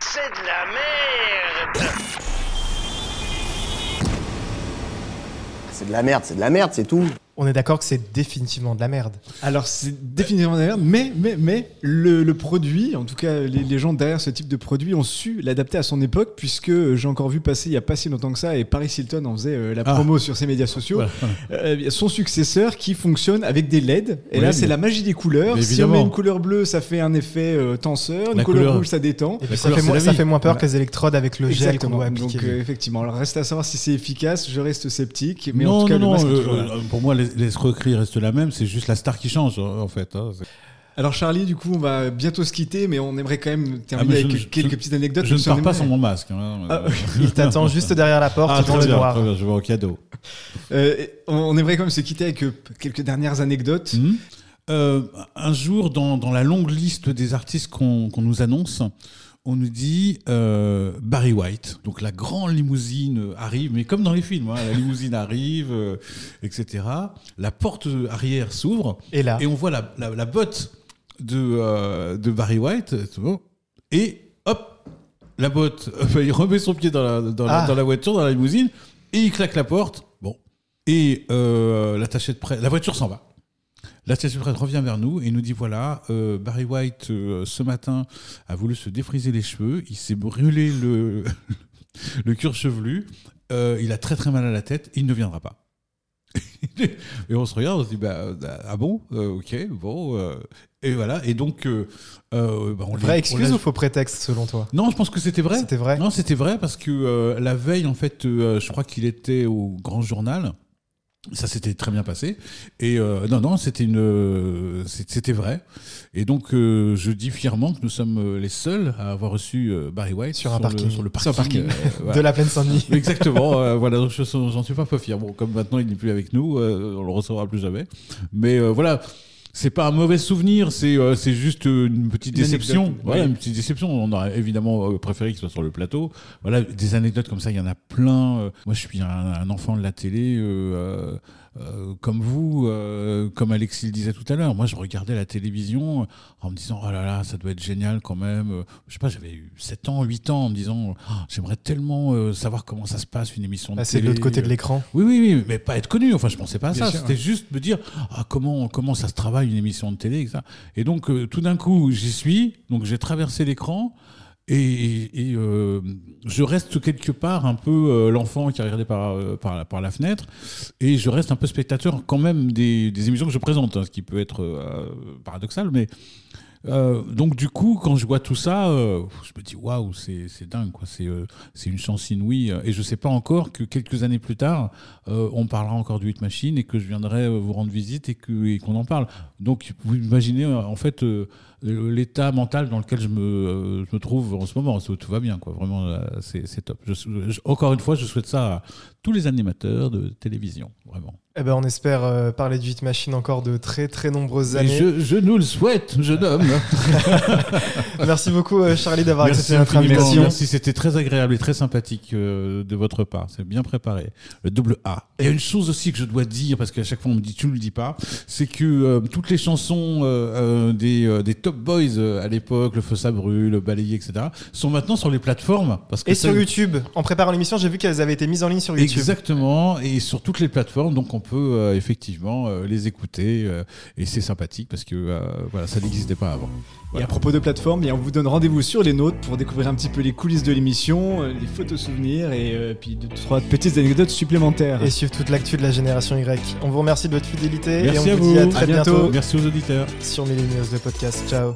[SPEAKER 9] C'est de la merde
[SPEAKER 5] C'est de la merde, c'est de la merde, c'est tout.
[SPEAKER 1] On est d'accord que c'est définitivement de la merde.
[SPEAKER 2] Alors c'est définitivement derrière, mais, mais, mais le, le produit, en tout cas les, les gens derrière ce type de produit ont su l'adapter à son époque, puisque j'ai encore vu passer il n'y a pas si longtemps que ça, et Paris Hilton en faisait euh, la
[SPEAKER 3] Ah.
[SPEAKER 2] promo sur ses médias sociaux,
[SPEAKER 3] Voilà, voilà.
[SPEAKER 2] Euh, son successeur qui fonctionne avec des LED, et
[SPEAKER 3] Oui,
[SPEAKER 2] là c'est la magie des couleurs, si on met une couleur bleue ça fait un effet euh, tenseur, une
[SPEAKER 3] La
[SPEAKER 2] couleur,
[SPEAKER 3] couleur-
[SPEAKER 2] rouge ça détend.
[SPEAKER 1] Et puis
[SPEAKER 3] La
[SPEAKER 1] ça
[SPEAKER 3] couleur,
[SPEAKER 1] fait, moins,
[SPEAKER 3] la
[SPEAKER 1] ça fait moins peur
[SPEAKER 2] Voilà.
[SPEAKER 1] que les électrodes avec le gel qu'on
[SPEAKER 2] Exactement.
[SPEAKER 1] doit
[SPEAKER 2] Donc
[SPEAKER 1] appliquer.
[SPEAKER 2] euh, effectivement, alors reste à savoir si c'est efficace, je reste sceptique, mais
[SPEAKER 3] non,
[SPEAKER 2] en tout cas
[SPEAKER 3] non,
[SPEAKER 2] le masque
[SPEAKER 3] non,
[SPEAKER 2] est toujours là.
[SPEAKER 3] pour moi, l'escroquerie reste la même, c'est juste la star qui change, en fait. hein.
[SPEAKER 2] Alors Charlie, du coup, on va bientôt se quitter, mais on aimerait quand même terminer
[SPEAKER 3] Ah,
[SPEAKER 2] avec
[SPEAKER 3] je-
[SPEAKER 2] quelques
[SPEAKER 3] je-
[SPEAKER 2] petites anecdotes.
[SPEAKER 3] Je ne pars pas sans mon masque. hein.
[SPEAKER 2] Ah,
[SPEAKER 1] Il t'attend juste derrière la porte,
[SPEAKER 3] Ah,
[SPEAKER 1] dans
[SPEAKER 3] très
[SPEAKER 1] le
[SPEAKER 3] bien,
[SPEAKER 1] noir.
[SPEAKER 3] très bien, je vais au cadeau.
[SPEAKER 2] Euh, on aimerait quand même se quitter avec euh, quelques dernières anecdotes.
[SPEAKER 3] Hmm. Euh, un jour, dans, dans la longue liste des artistes qu'on qu'on nous annonce, on nous dit euh, Barry White. Donc la grande limousine arrive, mais comme dans les films, hein, la limousine arrive, euh, etc. La porte arrière s'ouvre
[SPEAKER 1] Et là,
[SPEAKER 3] et on voit la, la, la botte de, euh, de Barry White. Et hop, la botte, il remet son pied dans la, dans, la,
[SPEAKER 1] Ah.
[SPEAKER 3] dans la voiture, dans la limousine, et il claque la porte. Bon. Et l'attaché de presse, la voiture s'en va. De presse revient vers nous et nous dit voilà, euh, Barry White, euh, ce matin, a voulu se défriser les cheveux, il s'est brûlé le, le cuir chevelu, euh, il a très très mal à la tête, il ne viendra pas. et on se regarde, on se dit bah, euh, ah bon, Euh, ok, bon, euh, et voilà, et donc euh, bah, on l'a-
[SPEAKER 1] vraie
[SPEAKER 3] on
[SPEAKER 1] excuse
[SPEAKER 3] l'a-
[SPEAKER 1] ou faux prétexte selon toi?
[SPEAKER 3] Non, je pense que c'était vrai.
[SPEAKER 1] C'était vrai
[SPEAKER 3] Non, c'était vrai parce que la veille, en fait, je crois qu'il était au Grand Journal. Ça s'était très bien passé. Et euh, non, non, c'était une, euh, c'était vrai. Et donc, euh, je dis fièrement que nous sommes euh, les seuls à avoir reçu euh, Barry White
[SPEAKER 1] Sur un
[SPEAKER 3] le-
[SPEAKER 1] parking.
[SPEAKER 3] sur le
[SPEAKER 2] Sur
[SPEAKER 3] parking,
[SPEAKER 2] un parking.
[SPEAKER 3] euh, voilà.
[SPEAKER 1] De la plaine Saint-Denis.
[SPEAKER 3] Exactement. euh, voilà, donc j'en suis pas peu fier. Bon, comme maintenant il n'est plus avec nous, euh, on le recevra plus jamais. Mais euh, voilà. C'est pas un mauvais souvenir, c'est euh, c'est juste une petite
[SPEAKER 2] Une
[SPEAKER 3] déception.
[SPEAKER 2] anecdote,
[SPEAKER 3] Voilà,
[SPEAKER 2] oui.
[SPEAKER 3] une petite déception. On aurait évidemment euh, préféré qu'il soit sur le plateau. Voilà, des anecdotes comme ça, il y en a plein. Euh, Moi, je suis un, un enfant de la télé, euh, euh, comme vous, euh, comme Alexis le disait tout à l'heure. Moi, je regardais la télévision en me disant, oh là là, ça doit être génial quand même. Euh, Je sais pas, j'avais eu 7 ans, 8 ans en me disant, Oh, j'aimerais tellement euh, savoir comment ça se passe une émission de
[SPEAKER 1] Passer
[SPEAKER 3] télé.
[SPEAKER 1] de l'autre côté de l'écran.
[SPEAKER 3] Oui, oui, oui, mais pas être connu. Enfin, je pensais pas à
[SPEAKER 2] Bien
[SPEAKER 3] ça. C'était
[SPEAKER 2] ouais.
[SPEAKER 3] juste me dire ah, comment, comment ça se travaille une émission de télé, et ça. Et donc, euh, tout d'un coup, j'y suis. Donc, j'ai traversé l'écran. Et, et, euh, je reste quelque part un peu euh, l'enfant qui a regardé par, euh, par, la- fenêtre, et je reste un peu spectateur quand même des, émissions que je présente, hein, ce qui peut être euh, paradoxal, mais donc du coup, quand je vois tout ça, je me dis waouh, c'est dingue, quoi. C'est une chance inouïe. Et je sais pas encore que quelques années plus tard, on parlera encore du Hit Machine et que je viendrai vous rendre visite et qu'on en parle. Donc vous imaginez en fait l'état mental dans lequel je me je me trouve en ce moment. Tout va bien, quoi. Vraiment, euh, c'est top. Je- je- encore une fois, je souhaite ça à tous les animateurs de télévision, vraiment.
[SPEAKER 1] Eh ben, on espère euh, parler du Hit Machine encore de très très nombreuses
[SPEAKER 3] Et
[SPEAKER 1] années.
[SPEAKER 3] je, je nous le souhaite, jeune homme.
[SPEAKER 1] Merci beaucoup euh, Charlie d'avoir accepté notre invitation.
[SPEAKER 3] Merci, c'était très agréable et très sympathique euh, de votre part. C'est bien préparé. Le double A. Il y a une chose aussi que je dois dire, parce qu'à chaque fois on me dit tu ne le dis pas, c'est que toutes les chansons des, des Top Boys euh, à l'époque, Le Feu ça brûle, Le Balayé, etc., sont maintenant sur les plateformes. Parce que
[SPEAKER 1] Et
[SPEAKER 3] ça-
[SPEAKER 1] sur YouTube, en préparant l'émission, j'ai vu qu'elles avaient été mises en ligne sur YouTube.
[SPEAKER 3] Exactement, et sur toutes les plateformes, donc on peut euh, effectivement euh, les écouter, euh, et c'est sympathique parce que euh, voilà, ça n'existait pas avant.
[SPEAKER 2] Et à propos de plateforme, on vous donne rendez-vous sur les nôtres pour découvrir un petit peu les coulisses de l'émission, euh, les photos souvenirs et euh, puis deux, trois petites anecdotes supplémentaires.
[SPEAKER 1] Et suivre toute l'actu de la génération Y. On vous remercie de votre fidélité
[SPEAKER 3] Merci
[SPEAKER 1] et
[SPEAKER 3] à
[SPEAKER 1] on
[SPEAKER 3] vous.
[SPEAKER 1] vous dit à très
[SPEAKER 3] À bientôt.
[SPEAKER 1] bientôt
[SPEAKER 3] Merci aux auditeurs.
[SPEAKER 1] sur Millennials de podcast. Ciao.